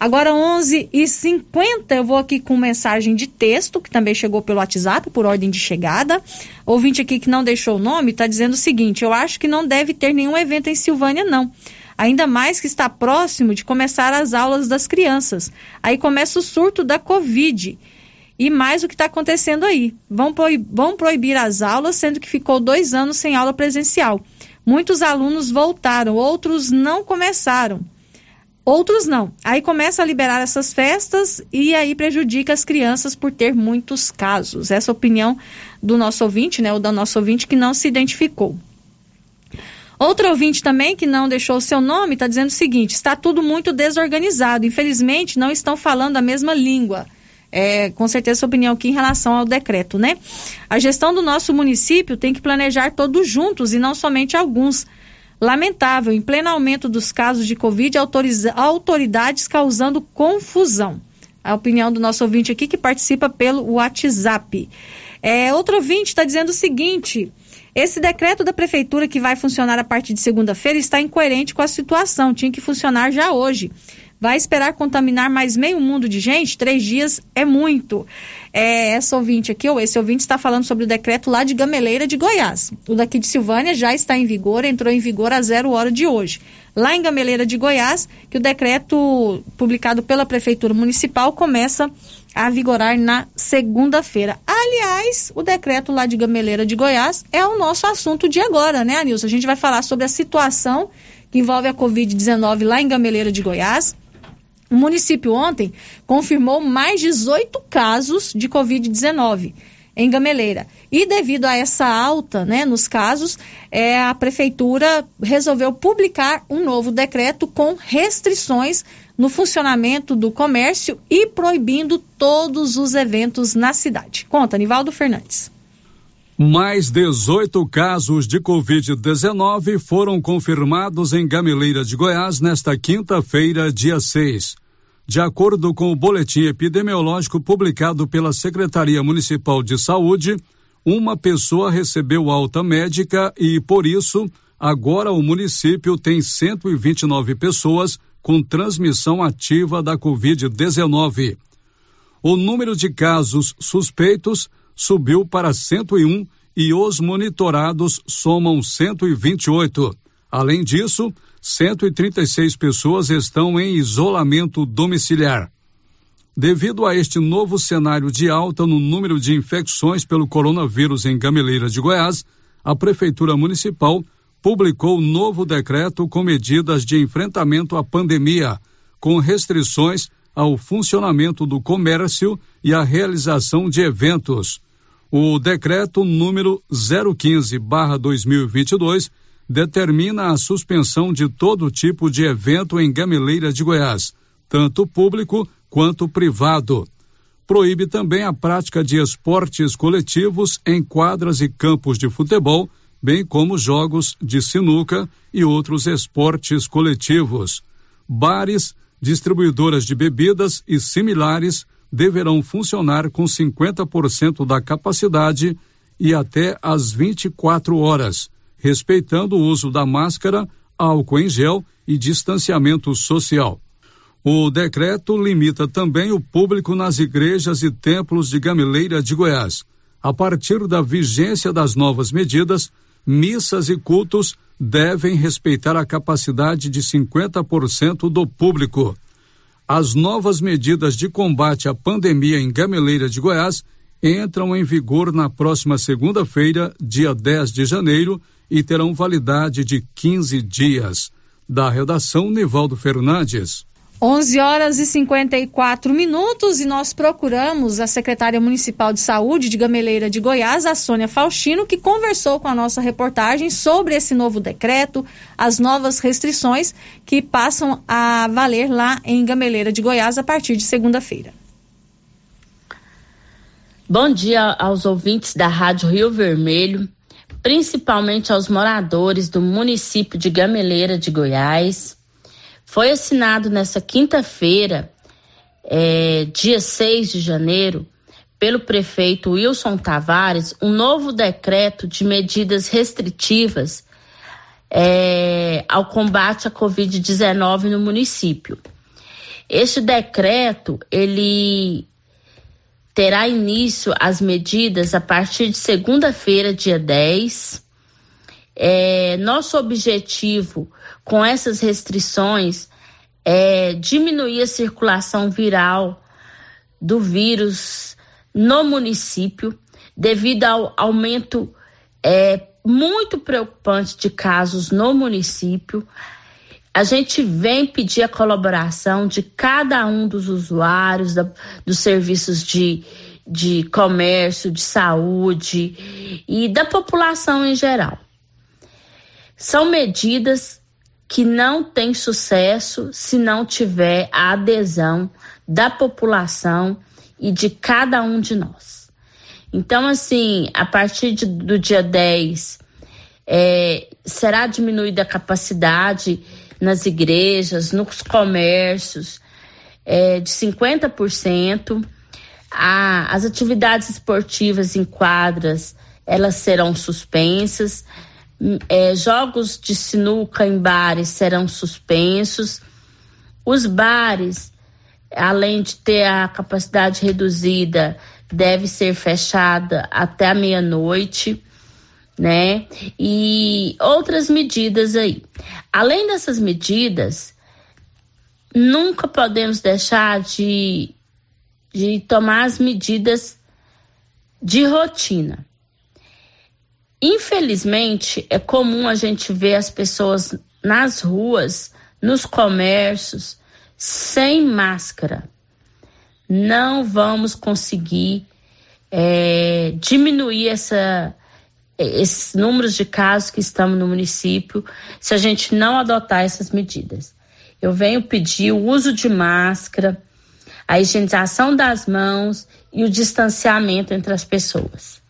Speaker 5: Agora 11h50, eu vou aqui com mensagem de texto, que também chegou pelo WhatsApp, por ordem de chegada. Ouvinte aqui que não deixou o nome, está dizendo o seguinte, eu acho que não deve ter nenhum evento em Silvânia, não. Ainda mais que está próximo de começar as aulas das crianças. Aí começa o surto da Covid. E mais o que está acontecendo aí. Vão, proib vão proibir as aulas, sendo que ficou dois anos sem aula presencial. Muitos alunos voltaram, outros não começaram. Outros não. Aí começa a liberar essas festas e aí prejudica as crianças por ter muitos casos. Essa é opinião do nosso ouvinte, né? O da nosso ouvinte que não se identificou. Outro ouvinte também que não deixou o seu nome está dizendo o seguinte: está tudo muito desorganizado. Infelizmente, não estão falando a mesma língua. É, com certeza, sua opinião aqui em relação ao decreto, né? A gestão do nosso município tem que planejar todos juntos e não somente alguns. Lamentável, em pleno aumento dos casos de Covid, autoridades causando confusão. A opinião do nosso ouvinte aqui que participa pelo WhatsApp. É, outro ouvinte está dizendo o seguinte: esse decreto da prefeitura que vai funcionar a partir de segunda-feira está incoerente com a situação, tinha que funcionar já hoje. Vai esperar contaminar mais meio mundo de gente? Três dias é muito. É, essa ouvinte aqui, ou esse ouvinte está falando sobre o decreto lá de Gameleira de Goiás. O daqui de Silvânia já está em vigor, entrou em vigor a zero hora de hoje. Lá em Gameleira de Goiás, que o decreto publicado pela Prefeitura Municipal começa a vigorar na segunda-feira. Aliás, o decreto lá de Gameleira de Goiás é o nosso assunto de agora, né, Anilson? A gente vai falar sobre a situação que envolve a Covid-19 lá em Gameleira de Goiás o município ontem confirmou mais 18 casos de Covid-19 em Gameleira. E devido a essa alta né, nos casos, é, a prefeitura resolveu publicar um novo decreto com restrições no funcionamento do comércio e proibindo todos os eventos na cidade. Conta, Nivaldo Fernandes.
Speaker 7: Mais 18 casos de Covid-19 foram confirmados em Gameleira de Goiás nesta quinta-feira, dia 6. De acordo com o boletim epidemiológico publicado pela Secretaria Municipal de Saúde, uma pessoa recebeu alta médica e, por isso, agora o município tem 129 pessoas com transmissão ativa da Covid-19. O número de casos suspeitos subiu para 101 e os monitorados somam 128. Além disso, 136 pessoas estão em isolamento domiciliar. Devido a este novo cenário de alta no número de infecções pelo coronavírus em Gameleira de Goiás, a Prefeitura Municipal publicou novo decreto com medidas de enfrentamento à pandemia, com restrições ao funcionamento do comércio e à realização de eventos. O decreto número 015/2022 determina a suspensão de todo tipo de evento em Gameleira de Goiás, tanto público quanto privado. Proíbe também a prática de esportes coletivos em quadras e campos de futebol bem como jogos de sinuca e outros esportes coletivos. Bares, distribuidoras de bebidas e similares deverão funcionar com 50% da capacidade e até às 24 horas, respeitando o uso da máscara, álcool em gel e distanciamento social. O decreto limita também o público nas igrejas e templos de Gameleira de Goiás. A partir da vigência das novas medidas, missas e cultos devem respeitar a capacidade de 50% do público. As novas medidas de combate à pandemia em Gameleira de Goiás entram em vigor na próxima segunda-feira, dia 10 de janeiro, e terão validade de 15 dias. Da redação, Nivaldo Fernandes.
Speaker 5: 11 horas e 54 minutos e nós procuramos a secretária municipal de saúde de Gameleira de Goiás, a Sônia Faustino, que conversou com a nossa reportagem sobre esse novo decreto, as novas restrições que passam a valer lá em Gameleira de Goiás a partir de segunda-feira.
Speaker 26: Bom dia aos ouvintes da Rádio Rio Vermelho, principalmente aos moradores do município de Gameleira de Goiás foi assinado nessa quinta-feira, é, dia 6 de janeiro, pelo prefeito Wilson Tavares, um novo decreto de medidas restritivas é, ao combate à Covid-19 no município. Este decreto, ele terá início as medidas a partir de segunda-feira, dia 10. É, nosso objetivo com essas restrições é diminuir a circulação viral do vírus no município, devido ao aumento é, muito preocupante de casos no município. A gente vem pedir a colaboração de cada um dos usuários da, dos serviços de, de comércio, de saúde e da população em geral. São medidas que não tem sucesso se não tiver a adesão da população e de cada um de nós. Então, assim, a partir de, do dia 10, é, será diminuída a capacidade nas igrejas, nos comércios, é, de 50%. A, as atividades esportivas em quadras, elas serão suspensas é, jogos de sinuca em bares serão suspensos. Os bares, além de ter a capacidade reduzida, deve ser fechada até a meia-noite, né? E outras medidas aí. Além dessas medidas, nunca podemos deixar de, de tomar as medidas de rotina. Infelizmente, é comum a gente ver as pessoas nas ruas, nos comércios, sem máscara. Não vamos conseguir é, diminuir essa, esses números de casos que estamos no município se a gente não adotar essas medidas. Eu venho pedir o uso de máscara, a higienização das mãos e o distanciamento entre as pessoas.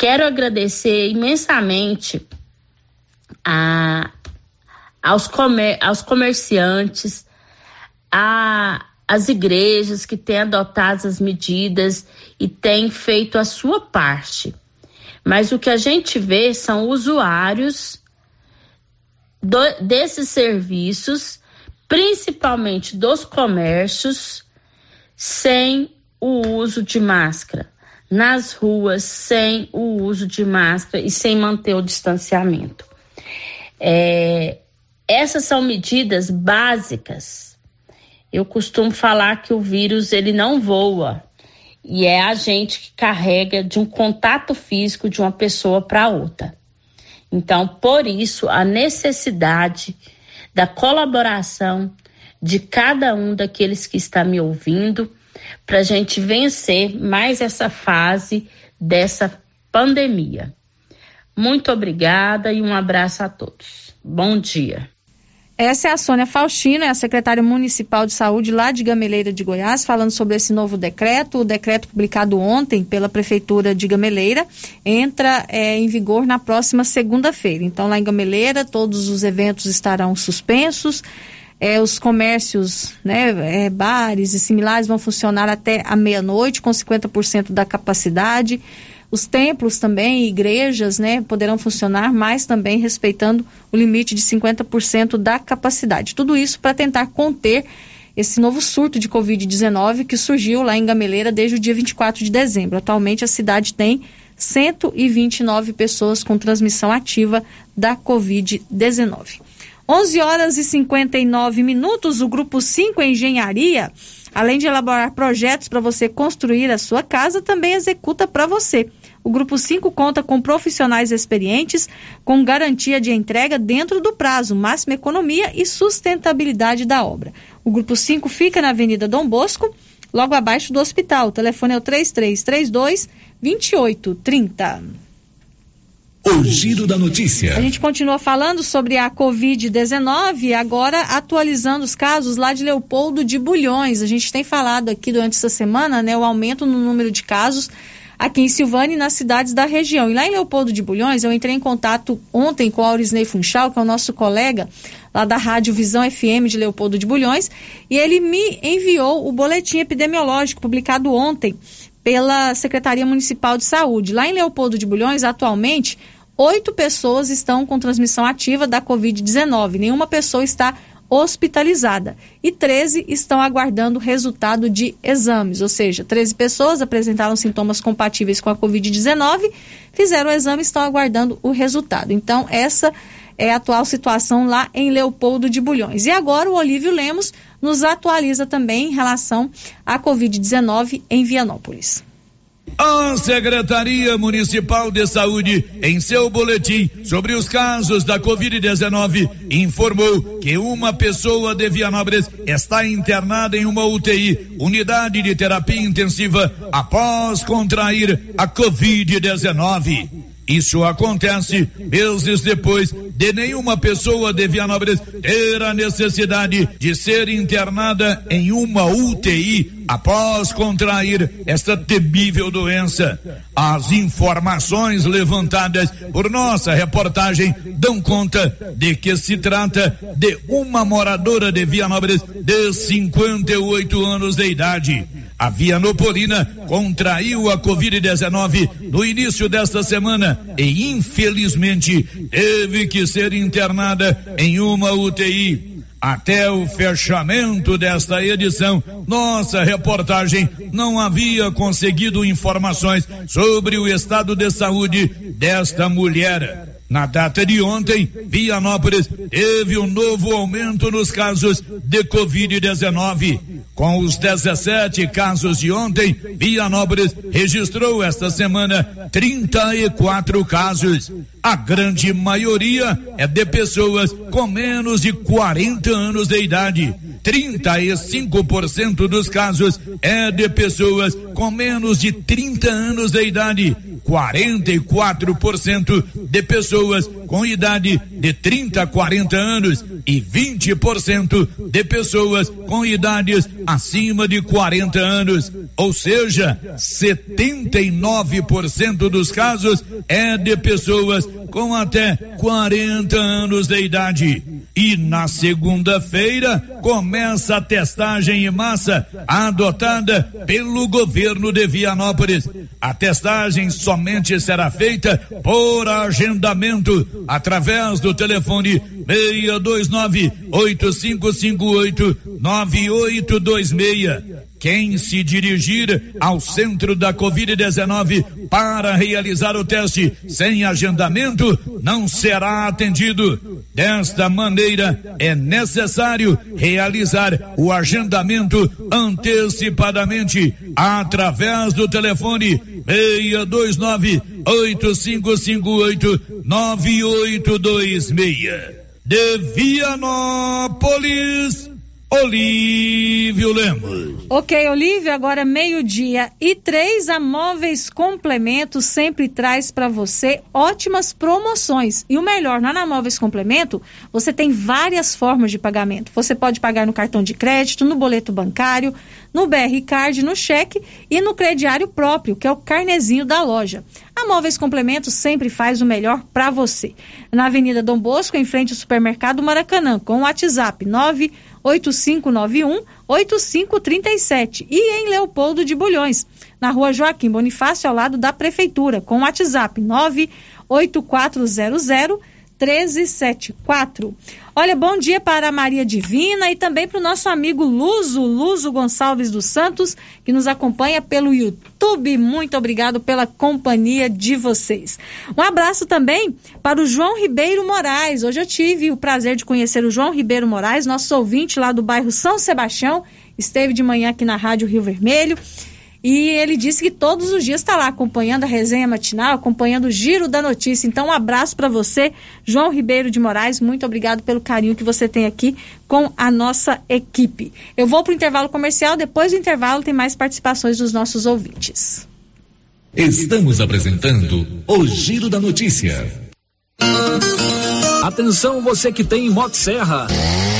Speaker 26: Quero agradecer imensamente a, aos, comer, aos comerciantes, a, as igrejas que têm adotado as medidas e têm feito a sua parte. Mas o que a gente vê são usuários do, desses serviços, principalmente dos comércios, sem o uso de máscara nas ruas sem o uso de máscara e sem manter o distanciamento. É, essas são medidas básicas. Eu costumo falar que o vírus ele não voa e é a gente que carrega de um contato físico de uma pessoa para outra. Então, por isso, a necessidade da colaboração de cada um daqueles que está me ouvindo para a gente vencer mais essa fase dessa pandemia. Muito obrigada e um abraço a todos. Bom dia.
Speaker 5: Essa é a Sônia Faustino, é a secretária municipal de saúde lá de Gameleira de Goiás, falando sobre esse novo decreto. O decreto publicado ontem pela Prefeitura de Gameleira entra é, em vigor na próxima segunda-feira. Então, lá em Gameleira, todos os eventos estarão suspensos. É, os comércios, né, é, bares e similares vão funcionar até a meia-noite, com 50% da capacidade. Os templos também, igrejas, né, poderão funcionar, mas também respeitando o limite de 50% da capacidade. Tudo isso para tentar conter esse novo surto de Covid-19 que surgiu lá em Gameleira desde o dia 24 de dezembro. Atualmente a cidade tem 129 pessoas com transmissão ativa da Covid-19. 11 horas e 59 minutos, o grupo 5 Engenharia Além de elaborar projetos para você construir a sua casa, também executa para você. O Grupo 5 conta com profissionais experientes, com garantia de entrega dentro do prazo, máxima economia e sustentabilidade da obra. O Grupo 5 fica na Avenida Dom Bosco, logo abaixo do hospital. O telefone é o 3332 2830.
Speaker 27: O Giro da Notícia.
Speaker 5: A gente continua falando sobre a Covid-19, agora atualizando os casos lá de Leopoldo de Bulhões. A gente tem falado aqui durante essa semana, né, o aumento no número de casos aqui em Silvânia e nas cidades da região. E lá em Leopoldo de Bulhões, eu entrei em contato ontem com a Aurisney Funchal, que é o nosso colega lá da Rádio Visão FM de Leopoldo de Bulhões, e ele me enviou o boletim epidemiológico publicado ontem pela Secretaria Municipal de Saúde. Lá em Leopoldo de Bulhões, atualmente, oito pessoas estão com transmissão ativa da Covid-19. Nenhuma pessoa está hospitalizada e 13 estão aguardando resultado de exames, ou seja, 13 pessoas apresentaram sintomas compatíveis com a Covid-19, fizeram o exame e estão aguardando o resultado. Então, essa é a atual situação lá em Leopoldo de Bulhões. E agora o Olívio Lemos nos atualiza também em relação à Covid-19 em Vianópolis.
Speaker 1: A Secretaria Municipal de Saúde, em seu boletim sobre os casos da Covid-19, informou que uma pessoa de Vianópolis está internada em uma UTI, unidade de terapia intensiva, após contrair a Covid-19. Isso acontece meses depois de nenhuma pessoa de Vianópolis ter a necessidade de ser internada em uma UTI após contrair esta temível doença. As informações levantadas por nossa reportagem dão conta de que se trata de uma moradora de Vianópolis de 58 anos de idade. A Vianopolina contraiu a Covid-19 no início desta semana e, infelizmente, teve que ser internada em uma UTI. Até o fechamento desta edição, nossa reportagem não havia conseguido informações sobre o estado de saúde desta mulher. Na data de ontem, Vianópolis teve um novo aumento nos casos de Covid-19. Com os 17 casos de ontem, Vianópolis registrou esta semana 34 casos. A grande maioria é de pessoas com menos de 40 anos de idade. 35% dos casos é de pessoas com menos de 30 anos de idade. 44% de pessoas com idade de 30 a 40 anos e 20% de pessoas com idades acima de 40 anos. Ou seja, 79% dos casos é de pessoas com até 40 anos de idade. E na segunda-feira começa a testagem em massa adotada pelo governo de Vianópolis. A testagem somente será feita por agendamento através do telefone 629 8558 9826 quem se dirigir ao centro da Covid-19 para realizar o teste sem agendamento não será atendido. Desta maneira, é necessário realizar o agendamento antecipadamente através do telefone 629 8558 9826. De Vianópolis
Speaker 28: Olívio Lemos.
Speaker 5: Ok, Olívio, agora meio-dia e três, a Móveis Complemento sempre traz para você ótimas promoções. E o melhor, lá na Móveis Complemento, você tem várias formas de pagamento. Você pode pagar no cartão de crédito, no boleto bancário, no BR Card, no cheque e no crediário próprio, que é o carnezinho da loja. A Móveis Complemento sempre faz o melhor para você. Na Avenida Dom Bosco, em frente ao supermercado Maracanã, com o WhatsApp 98591 8537 e em Leopoldo de Bulhões, na rua Joaquim Bonifácio, ao lado da Prefeitura, com o WhatsApp 98400 1374. Olha, bom dia para a Maria Divina e também para o nosso amigo Luso, Luso Gonçalves dos Santos, que nos acompanha pelo YouTube. Muito obrigado pela companhia de vocês. Um abraço também para o João Ribeiro Moraes. Hoje eu tive o prazer de conhecer o João Ribeiro Moraes, nosso ouvinte lá do bairro São Sebastião. Esteve de manhã aqui na Rádio Rio Vermelho e ele disse que todos os dias está lá acompanhando a resenha matinal, acompanhando o giro da notícia. Então, um abraço para você, João Ribeiro de Moraes. Muito obrigado pelo carinho que você tem aqui com a nossa equipe. Eu vou para o intervalo comercial. Depois do intervalo, tem mais participações dos nossos ouvintes.
Speaker 3: Estamos apresentando o Giro da Notícia.
Speaker 10: Atenção, você que tem Motosserra. Serra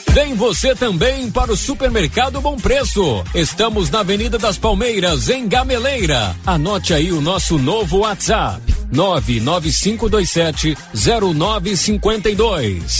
Speaker 29: Vem você também para o Supermercado Bom Preço. Estamos na Avenida das Palmeiras, em Gameleira. Anote aí o nosso novo WhatsApp: 99527 0952.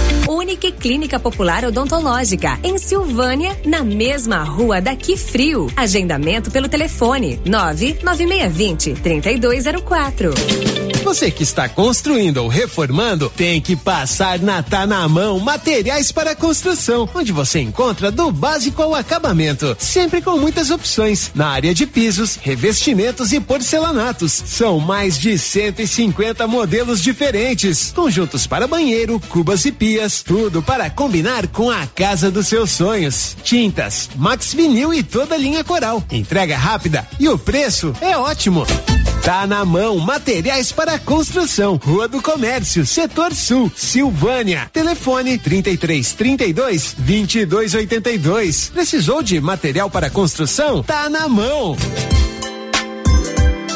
Speaker 15: Unique Clínica Popular Odontológica, em Silvânia, na mesma rua daqui frio. Agendamento pelo telefone 99620 3204.
Speaker 30: Você que está construindo ou reformando, tem que passar na Tá na Mão Materiais para Construção, onde você encontra do básico ao acabamento, sempre com muitas opções na área de pisos, revestimentos e porcelanatos. São mais de 150 modelos diferentes, conjuntos para banheiro, cubas e pias, tudo para combinar com a casa dos seus sonhos. Tintas, Max Vinil e toda a linha Coral. Entrega rápida e o preço é ótimo. Tá na mão, materiais para construção, Rua do Comércio, Setor Sul, Silvânia. Telefone 33 32 22 82. Precisou de material para construção? Tá na mão.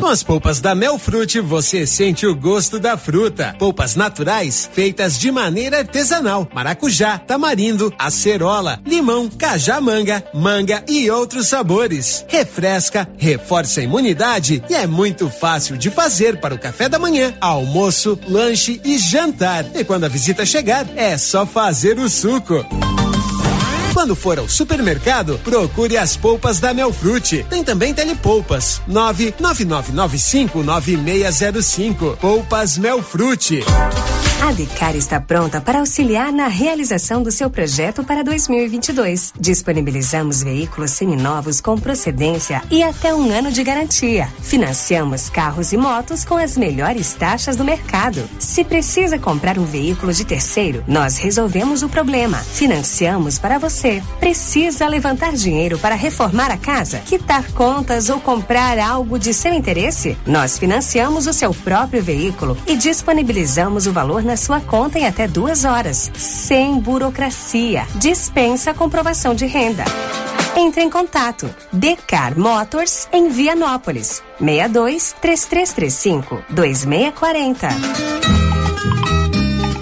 Speaker 30: Com as polpas da Melfrute, você sente o gosto da fruta. Polpas naturais, feitas de maneira artesanal. Maracujá, tamarindo, acerola, limão, cajá-manga, manga e outros sabores. Refresca, reforça a imunidade e é muito fácil de fazer para o café da manhã, almoço, lanche e jantar. E quando a visita chegar, é só fazer o suco. Quando for ao supermercado, procure as polpas da Melfrute. Tem também telepolpas. 999959605. Polpas Melfrute.
Speaker 15: A Decar está pronta para auxiliar na realização do seu projeto para 2022. Disponibilizamos veículos seminovos com procedência e até um ano de garantia. Financiamos carros e motos com as melhores taxas do mercado. Se precisa comprar um veículo de terceiro, nós resolvemos o problema. Financiamos para você. Precisa levantar dinheiro para reformar a casa, quitar contas ou comprar algo de seu interesse? Nós financiamos o seu próprio veículo e disponibilizamos o valor na sua conta em até duas horas, sem burocracia. Dispensa comprovação de renda. Entre em contato. Decar Motors em Vianópolis. 62 3335 2640.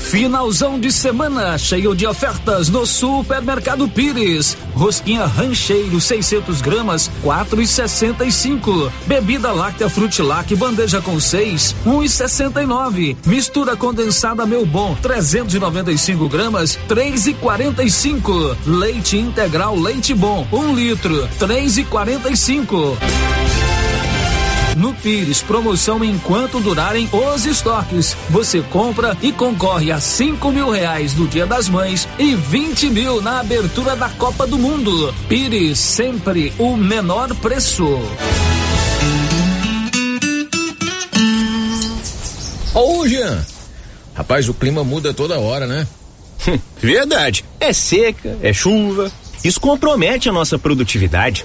Speaker 10: Finalzão de semana cheio de ofertas no Supermercado Pires. Rosquinha Rancheiro 600 gramas 4,65. Bebida láctea Frutilac bandeja com 6 1,69. Mistura condensada Meu Bom 395 gramas 3,45. Leite integral Leite Bom 1 um litro 3,45. No Pires, promoção enquanto durarem os estoques. Você compra e concorre a cinco mil reais no Dia das Mães e 20 mil na abertura da Copa do Mundo. Pires, sempre o menor preço.
Speaker 31: Ô, Jean. Rapaz, o clima muda toda hora, né? [LAUGHS]
Speaker 32: Verdade. É seca, é chuva. Isso compromete a nossa produtividade.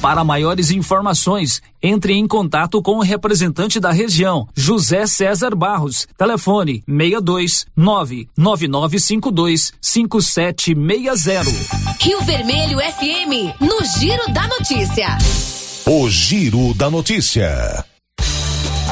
Speaker 10: Para maiores informações, entre em contato com o representante da região, José César Barros. Telefone 62 99952 5760.
Speaker 15: Rio Vermelho FM, no Giro da Notícia.
Speaker 33: O Giro da Notícia.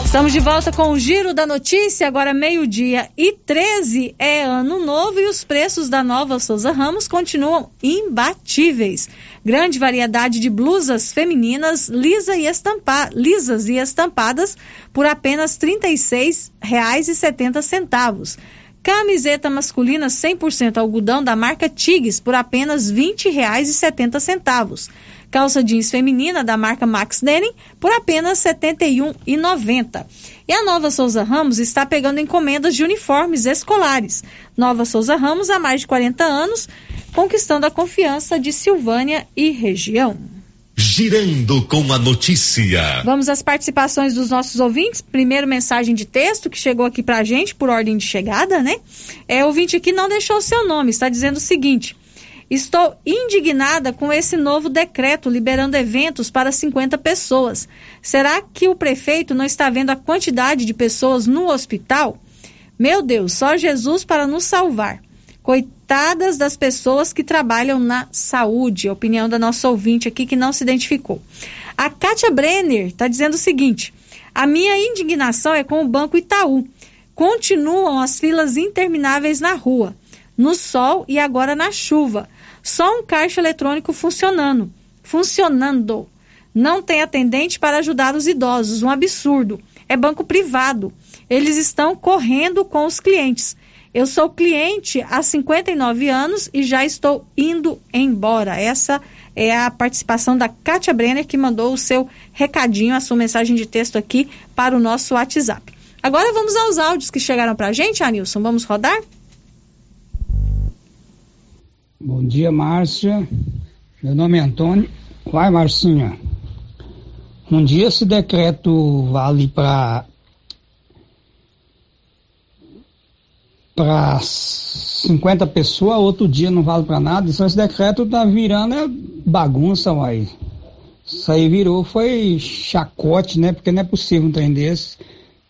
Speaker 5: Estamos de volta com o Giro da Notícia, agora meio-dia e 13 é ano novo e os preços da nova Souza Ramos continuam imbatíveis. Grande variedade de blusas femininas lisa e estampa, lisas e estampadas por apenas R$ 36,70. Camiseta masculina 100% algodão da marca Tigres por apenas R$ 20,70 calça jeans feminina da marca Max Denim por apenas R$ 71,90. E a Nova Souza Ramos está pegando encomendas de uniformes escolares. Nova Souza Ramos há mais de 40 anos, conquistando a confiança de Silvânia e região.
Speaker 33: Girando com a notícia.
Speaker 5: Vamos às participações dos nossos ouvintes. Primeiro, mensagem de texto que chegou aqui pra gente por ordem de chegada, né? É, o ouvinte aqui não deixou o seu nome, está dizendo o seguinte. Estou indignada com esse novo decreto liberando eventos para 50 pessoas. Será que o prefeito não está vendo a quantidade de pessoas no hospital? Meu Deus, só Jesus para nos salvar. Coitadas das pessoas que trabalham na saúde. A opinião da nossa ouvinte aqui que não se identificou. A Kátia Brenner está dizendo o seguinte: a minha indignação é com o Banco Itaú. Continuam as filas intermináveis na rua, no sol e agora na chuva. Só um caixa eletrônico funcionando. Funcionando. Não tem atendente para ajudar os idosos. Um absurdo. É banco privado. Eles estão correndo com os clientes. Eu sou cliente há 59 anos e já estou indo embora. Essa é a participação da Kátia Brenner, que mandou o seu recadinho, a sua mensagem de texto aqui para o nosso WhatsApp. Agora vamos aos áudios que chegaram para a gente, Anilson. Vamos rodar?
Speaker 34: Bom dia, Márcia. Meu nome é Antônio. Vai, Marcinha. Um dia esse decreto vale para para 50 pessoas, outro dia não vale para nada. Só esse decreto tá virando é bagunça, uai. Isso aí virou, foi chacote, né? Porque não é possível um trem desse.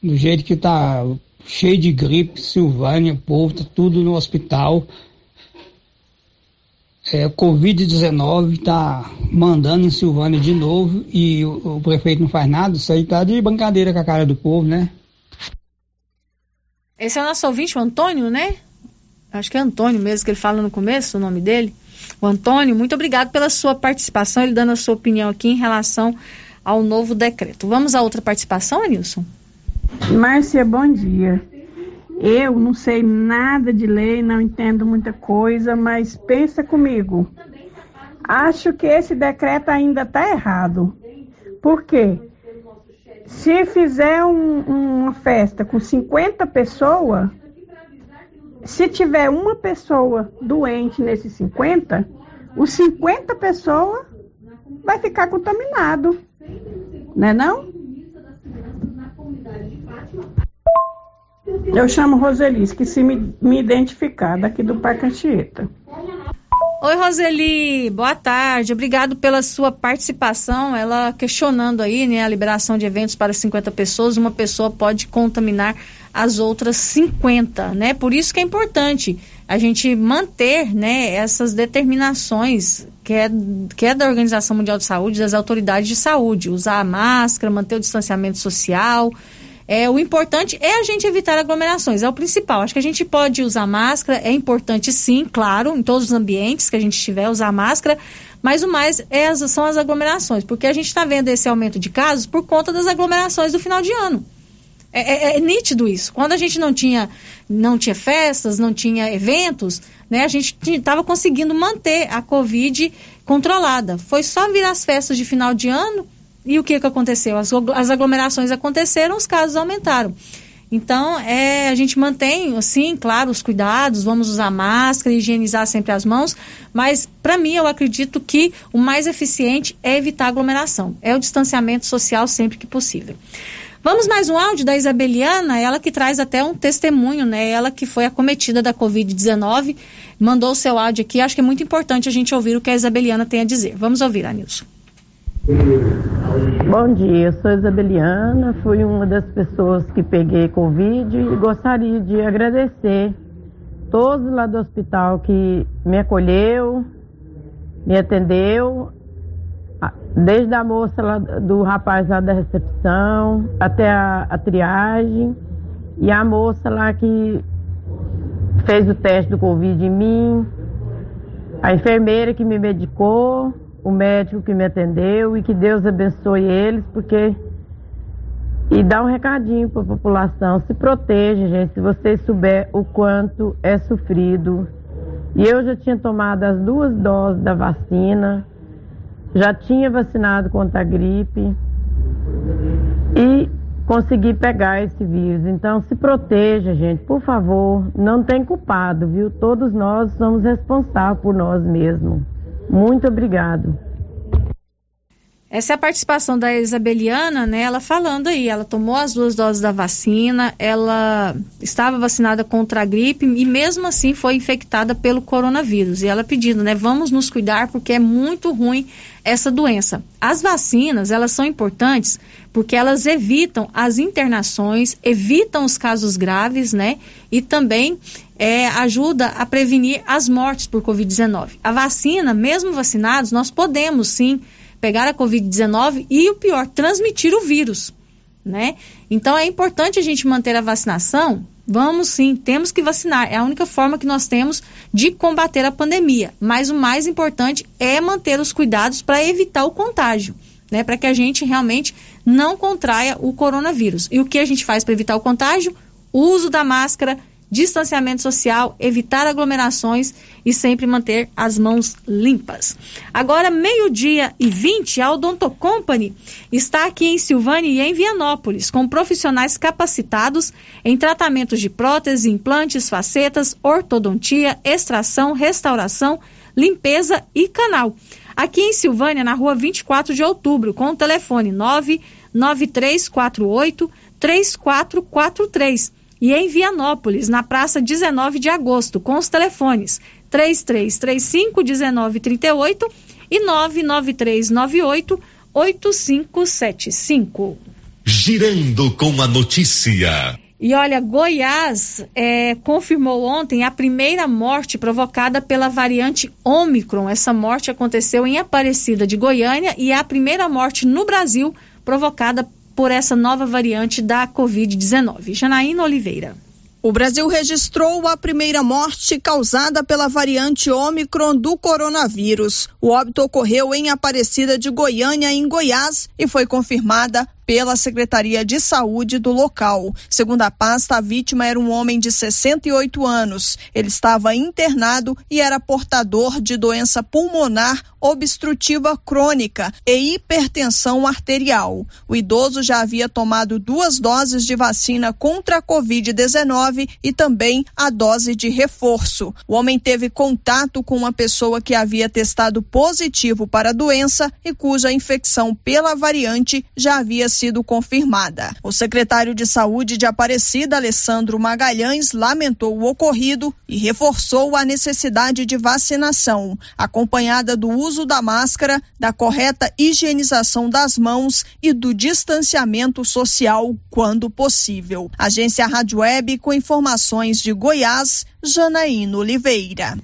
Speaker 34: Do jeito que tá cheio de gripe, Silvânia, povo, tá tudo no hospital é, Covid-19 está mandando em Silvânia de novo e o, o, prefeito não faz nada, isso aí tá de brincadeira com a cara do povo, né?
Speaker 5: Esse é o nosso ouvinte, o Antônio, né? Acho que é Antônio mesmo, que ele fala no começo, o nome dele. O Antônio, muito obrigado pela sua participação, ele dando a sua opinião aqui em relação ao novo decreto. Vamos a outra participação, Anilson?
Speaker 35: Márcia, bom dia. Eu não sei nada de lei, não entendo muita coisa, mas pensa comigo. Acho que esse decreto ainda está errado. Por quê? Se fizer um, uma festa com 50 pessoas, se tiver uma pessoa doente nesses 50, os 50 pessoas vai ficar contaminado. Né não? Eu chamo Roseli, esqueci me, me identificar, daqui do Parque Anchieta.
Speaker 5: Oi, Roseli, boa tarde. Obrigado pela sua participação. Ela questionando aí, né, a liberação de eventos para 50 pessoas, uma pessoa pode contaminar as outras 50, né? Por isso que é importante a gente manter, né, essas determinações que é, que é da Organização Mundial de Saúde, das autoridades de saúde, usar a máscara, manter o distanciamento social, é, o importante é a gente evitar aglomerações, é o principal. Acho que a gente pode usar máscara, é importante sim, claro, em todos os ambientes que a gente estiver, usar máscara, mas o mais é são as aglomerações, porque a gente está vendo esse aumento de casos por conta das aglomerações do final de ano. É, é, é, nítido isso. Quando a gente não tinha, não tinha festas, não tinha eventos, né, a gente estava conseguindo manter a Covid controlada. Foi só vir as festas de final de ano e o que, que aconteceu? As, as aglomerações aconteceram, os casos aumentaram. Então, é, a gente mantém, assim, claro, os cuidados, vamos usar máscara, higienizar sempre as mãos, mas, para mim, eu acredito que o mais eficiente é evitar aglomeração, é o distanciamento social sempre que possível. Vamos mais um áudio da Isabeliana, ela que traz até um testemunho, né? Ela que foi acometida da Covid-19, mandou o seu áudio aqui, acho que é muito importante a gente ouvir o que a Isabeliana tem a dizer. Vamos ouvir, Anilson.
Speaker 36: Bom dia, sou Isabeliana, fui uma das pessoas que peguei Covid e gostaria de agradecer todos lá do hospital que me acolheu, me atendeu, Desde a moça lá, do rapaz lá da recepção, até a, a triagem, e a moça lá que fez o teste do Covid em mim, a enfermeira que me medicou, o médico que me atendeu e que Deus abençoe eles, porque. E dá um recadinho para a população: se proteja, gente, se vocês souber o quanto é sofrido. E eu já tinha tomado as duas doses da vacina, já tinha vacinado contra a gripe e consegui pegar esse vírus. Então, se proteja, gente, por favor. Não tem culpado, viu? Todos nós somos responsáveis por nós mesmos. Muito obrigado.
Speaker 5: Essa é a participação da Isabeliana, né? Ela falando aí, ela tomou as duas doses da vacina, ela estava vacinada contra a gripe e mesmo assim foi infectada pelo coronavírus. E ela pedindo, né? Vamos nos cuidar porque é muito ruim essa doença. As vacinas, elas são importantes porque elas evitam as internações, evitam os casos graves, né? E também é, ajuda a prevenir as mortes por Covid-19. A vacina, mesmo vacinados, nós podemos sim pegar a Covid-19 e o pior, transmitir o vírus, né? Então é importante a gente manter a vacinação. Vamos sim, temos que vacinar. É a única forma que nós temos de combater a pandemia. Mas o mais importante é manter os cuidados para evitar o contágio, né? Para que a gente realmente não contraia o coronavírus. E o que a gente faz para evitar o contágio? O uso da máscara, distanciamento social, evitar aglomerações e sempre manter as mãos limpas. Agora, meio-dia e 20, a Odonto Company está aqui em Silvânia e em Vianópolis, com profissionais capacitados em tratamentos de prótese, implantes, facetas, ortodontia, extração, restauração, limpeza e canal. Aqui em Silvânia, na rua 24 de outubro, com o telefone 99348 3443 e em Vianópolis, na praça 19 de agosto, com os telefones 3335 1938 e 99398 8575.
Speaker 3: Girando com a notícia.
Speaker 5: E olha, Goiás é, confirmou ontem a primeira morte provocada pela variante Omicron. Essa morte aconteceu em Aparecida de Goiânia e é a primeira morte no Brasil provocada por essa nova variante da Covid-19. Janaína Oliveira.
Speaker 37: O Brasil registrou a primeira morte causada pela variante Ômicron do coronavírus. O óbito ocorreu em Aparecida de Goiânia, em Goiás, e foi confirmada pela Secretaria de Saúde do local. Segundo a pasta, a vítima era um homem de 68 anos. Ele estava internado e era portador de doença pulmonar obstrutiva crônica e hipertensão arterial. O idoso já havia tomado duas doses de vacina contra a Covid-19 e também a dose de reforço. O homem teve contato com uma pessoa que havia testado positivo para a doença e cuja infecção pela variante já havia sido confirmada. O secretário de Saúde de Aparecida, Alessandro Magalhães, lamentou o ocorrido e reforçou a necessidade de vacinação, acompanhada do uso da máscara, da correta higienização das mãos e do distanciamento social quando possível. Agência Rádio Web com informações de Goiás, Janaína Oliveira.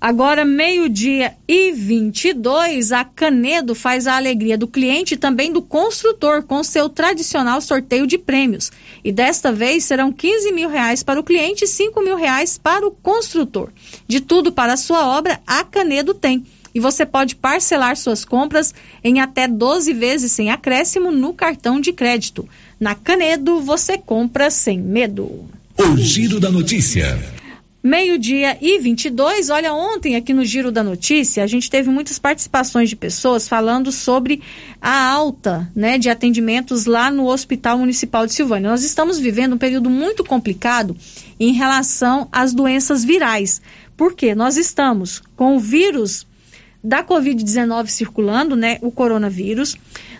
Speaker 5: Agora, meio-dia e 22, a Canedo faz a alegria do cliente e também do construtor com seu tradicional sorteio de prêmios. E desta vez serão 15 mil reais para o cliente e 5 mil reais para o construtor. De tudo para a sua obra, a Canedo tem. E você pode parcelar suas compras em até 12 vezes sem acréscimo no cartão de crédito. Na Canedo, você compra sem medo.
Speaker 3: O giro da notícia.
Speaker 5: Meio-dia e 22. Olha, ontem aqui no Giro da Notícia, a gente teve muitas participações de pessoas falando sobre a alta né, de atendimentos lá no Hospital Municipal de Silvânia. Nós estamos vivendo um período muito complicado em relação às doenças virais. Por quê? Nós estamos com o vírus da Covid-19 circulando, né, o coronavírus.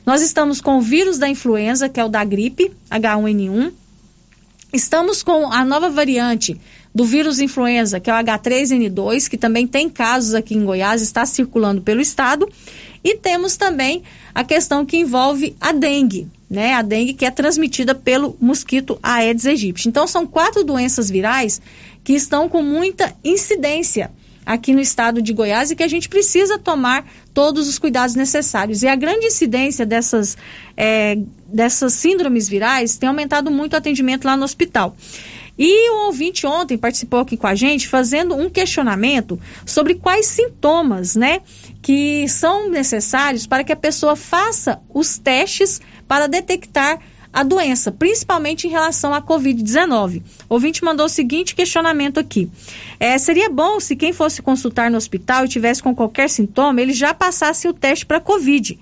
Speaker 5: Nós estamos com o vírus da influenza, que é o da gripe, H1N1. Estamos com a nova variante do vírus influenza, que é o H3N2, que também tem casos aqui em Goiás, está circulando pelo estado. E temos também a questão que envolve a dengue, né? A dengue que é transmitida pelo mosquito Aedes aegypti. Então são quatro doenças virais que estão com muita incidência aqui no estado de Goiás e que a gente precisa tomar todos os cuidados necessários. E a grande incidência dessas, é, dessas síndromes virais tem aumentado muito o atendimento lá no hospital. E o ouvinte ontem participou aqui com a gente fazendo um questionamento sobre quais sintomas, né, que são necessários para que a pessoa faça os testes para detectar a doença, principalmente em relação à Covid-19. O ouvinte mandou o seguinte questionamento aqui: é, seria bom se quem fosse consultar no hospital e tivesse com qualquer sintoma, ele já passasse o teste para Covid.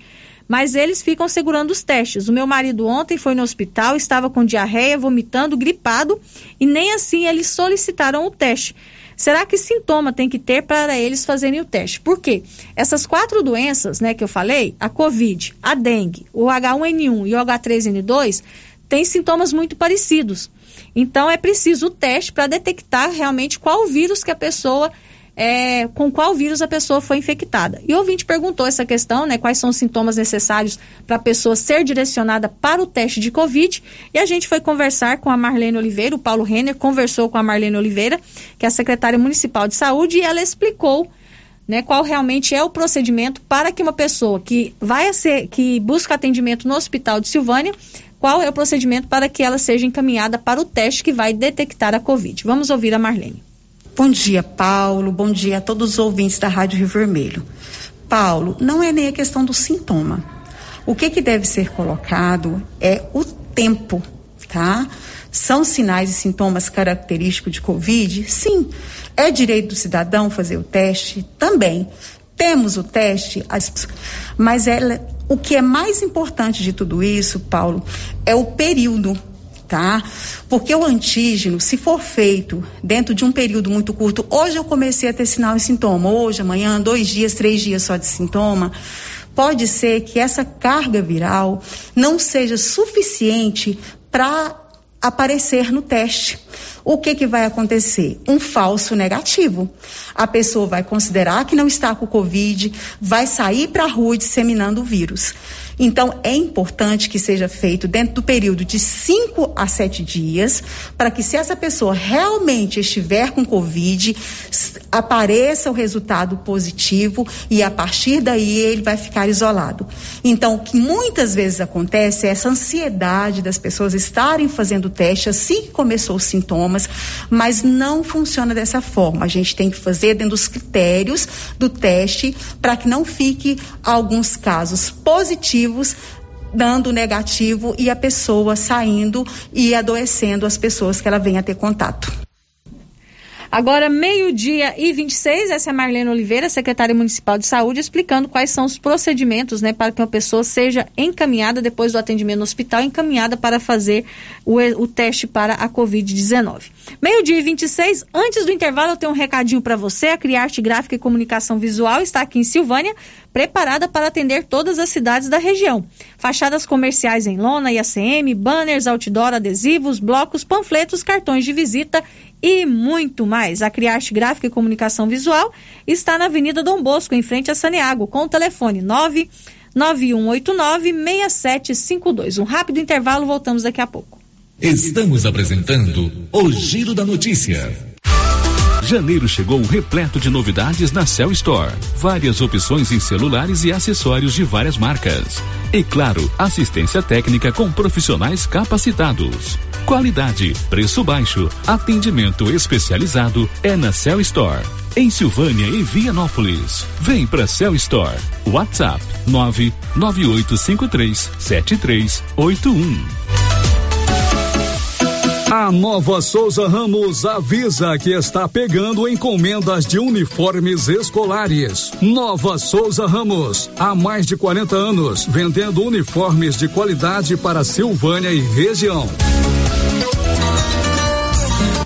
Speaker 5: Mas eles ficam segurando os testes. O meu marido ontem foi no hospital, estava com diarreia, vomitando, gripado, e nem assim eles solicitaram o teste. Será que sintoma tem que ter para eles fazerem o teste? Por quê? Essas quatro doenças, né, que eu falei, a COVID, a dengue, o H1N1 e o H3N2, têm sintomas muito parecidos. Então é preciso o teste para detectar realmente qual vírus que a pessoa é, com qual vírus a pessoa foi infectada. E o ouvinte perguntou essa questão, né? Quais são os sintomas necessários para a pessoa ser direcionada para o teste de Covid. E a gente foi conversar com a Marlene Oliveira, o Paulo Renner conversou com a Marlene Oliveira, que é a secretária municipal de saúde, e ela explicou né, qual realmente é o procedimento para que uma pessoa que vai ser, que busca atendimento no hospital de Silvânia, qual é o procedimento para que ela seja encaminhada para o teste que vai detectar a Covid. Vamos ouvir a Marlene.
Speaker 38: Bom dia, Paulo. Bom dia a todos os ouvintes da Rádio Rio Vermelho. Paulo, não é nem a questão do sintoma. O que, que deve ser colocado é o tempo, tá? São sinais e sintomas característicos de Covid? Sim. É direito do cidadão fazer o teste? Também. Temos o teste, mas ela, o que é mais importante de tudo isso, Paulo, é o período tá? Porque o antígeno, se for feito dentro de um período muito curto, hoje eu comecei a ter sinal e sintoma, hoje, amanhã, dois dias, três dias só de sintoma, pode ser que essa carga viral não seja suficiente para aparecer no teste. O que, que vai acontecer? Um falso negativo. A pessoa vai considerar que não está com Covid, vai sair para a rua disseminando o vírus. Então, é importante que seja feito dentro do período de 5 a 7 dias, para que, se essa pessoa realmente estiver com Covid, apareça o resultado positivo e, a partir daí, ele vai ficar isolado. Então, o que muitas vezes acontece é essa ansiedade das pessoas estarem fazendo o teste assim que começou os sintomas, mas não funciona dessa forma. A gente tem que fazer dentro dos critérios do teste para que não fique alguns casos positivos positivos dando negativo e a pessoa saindo e adoecendo as pessoas que ela vem a ter contato.
Speaker 5: Agora, meio-dia e 26, essa é a Marlene Oliveira, secretária municipal de saúde, explicando quais são os procedimentos né, para que uma pessoa seja encaminhada, depois do atendimento no hospital, encaminhada para fazer o, o teste para a Covid-19. Meio-dia e 26, antes do intervalo, eu tenho um recadinho para você. A Criarte Gráfica e Comunicação Visual está aqui em Silvânia, preparada para atender todas as cidades da região. Fachadas comerciais em lona e ACM, banners, outdoor, adesivos, blocos, panfletos, cartões de visita e muito mais. A Criarte Gráfica e Comunicação Visual está na Avenida Dom Bosco, em frente a Saneago, com o telefone 99189-6752. Um rápido intervalo, voltamos daqui a pouco.
Speaker 3: Estamos apresentando o Giro da Notícia. Janeiro chegou repleto de novidades na Cell Store. Várias opções em celulares e acessórios de várias marcas. E claro, assistência técnica com profissionais capacitados. Qualidade, preço baixo, atendimento especializado é na Cell Store. Em Silvânia e Vianópolis. Vem pra Cell Store. WhatsApp 99853 7381.
Speaker 7: A Nova Souza Ramos avisa que está pegando encomendas de uniformes escolares. Nova Souza Ramos, há mais de 40 anos, vendendo uniformes de qualidade para Silvânia e região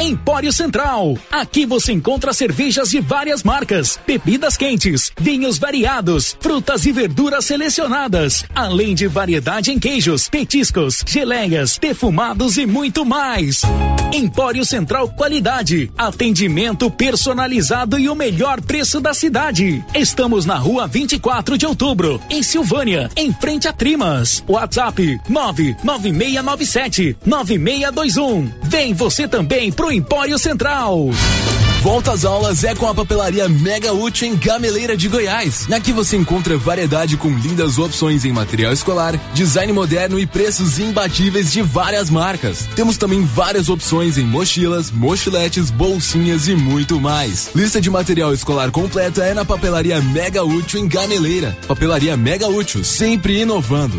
Speaker 10: Empório Central. Aqui você encontra cervejas de várias marcas, bebidas quentes, vinhos variados, frutas e verduras selecionadas, além de variedade em queijos, petiscos, geleias, defumados e muito mais. Empório Central Qualidade, atendimento personalizado e o melhor preço da cidade. Estamos na rua 24 de outubro, em Silvânia, em frente a Trimas. WhatsApp 99697 9621. Vem você também pro Empório Central.
Speaker 22: Volta às aulas é com a papelaria Mega Útil em Gameleira de Goiás. Aqui você encontra variedade com lindas opções em material escolar, design moderno e preços imbatíveis de várias marcas. Temos também várias opções em mochilas, mochiletes, bolsinhas e muito mais. Lista de material escolar completa é na papelaria Mega Útil em Gameleira. Papelaria Mega Útil, sempre inovando.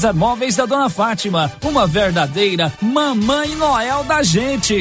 Speaker 10: Móveis da Dona Fátima, uma verdadeira mamãe Noel da gente.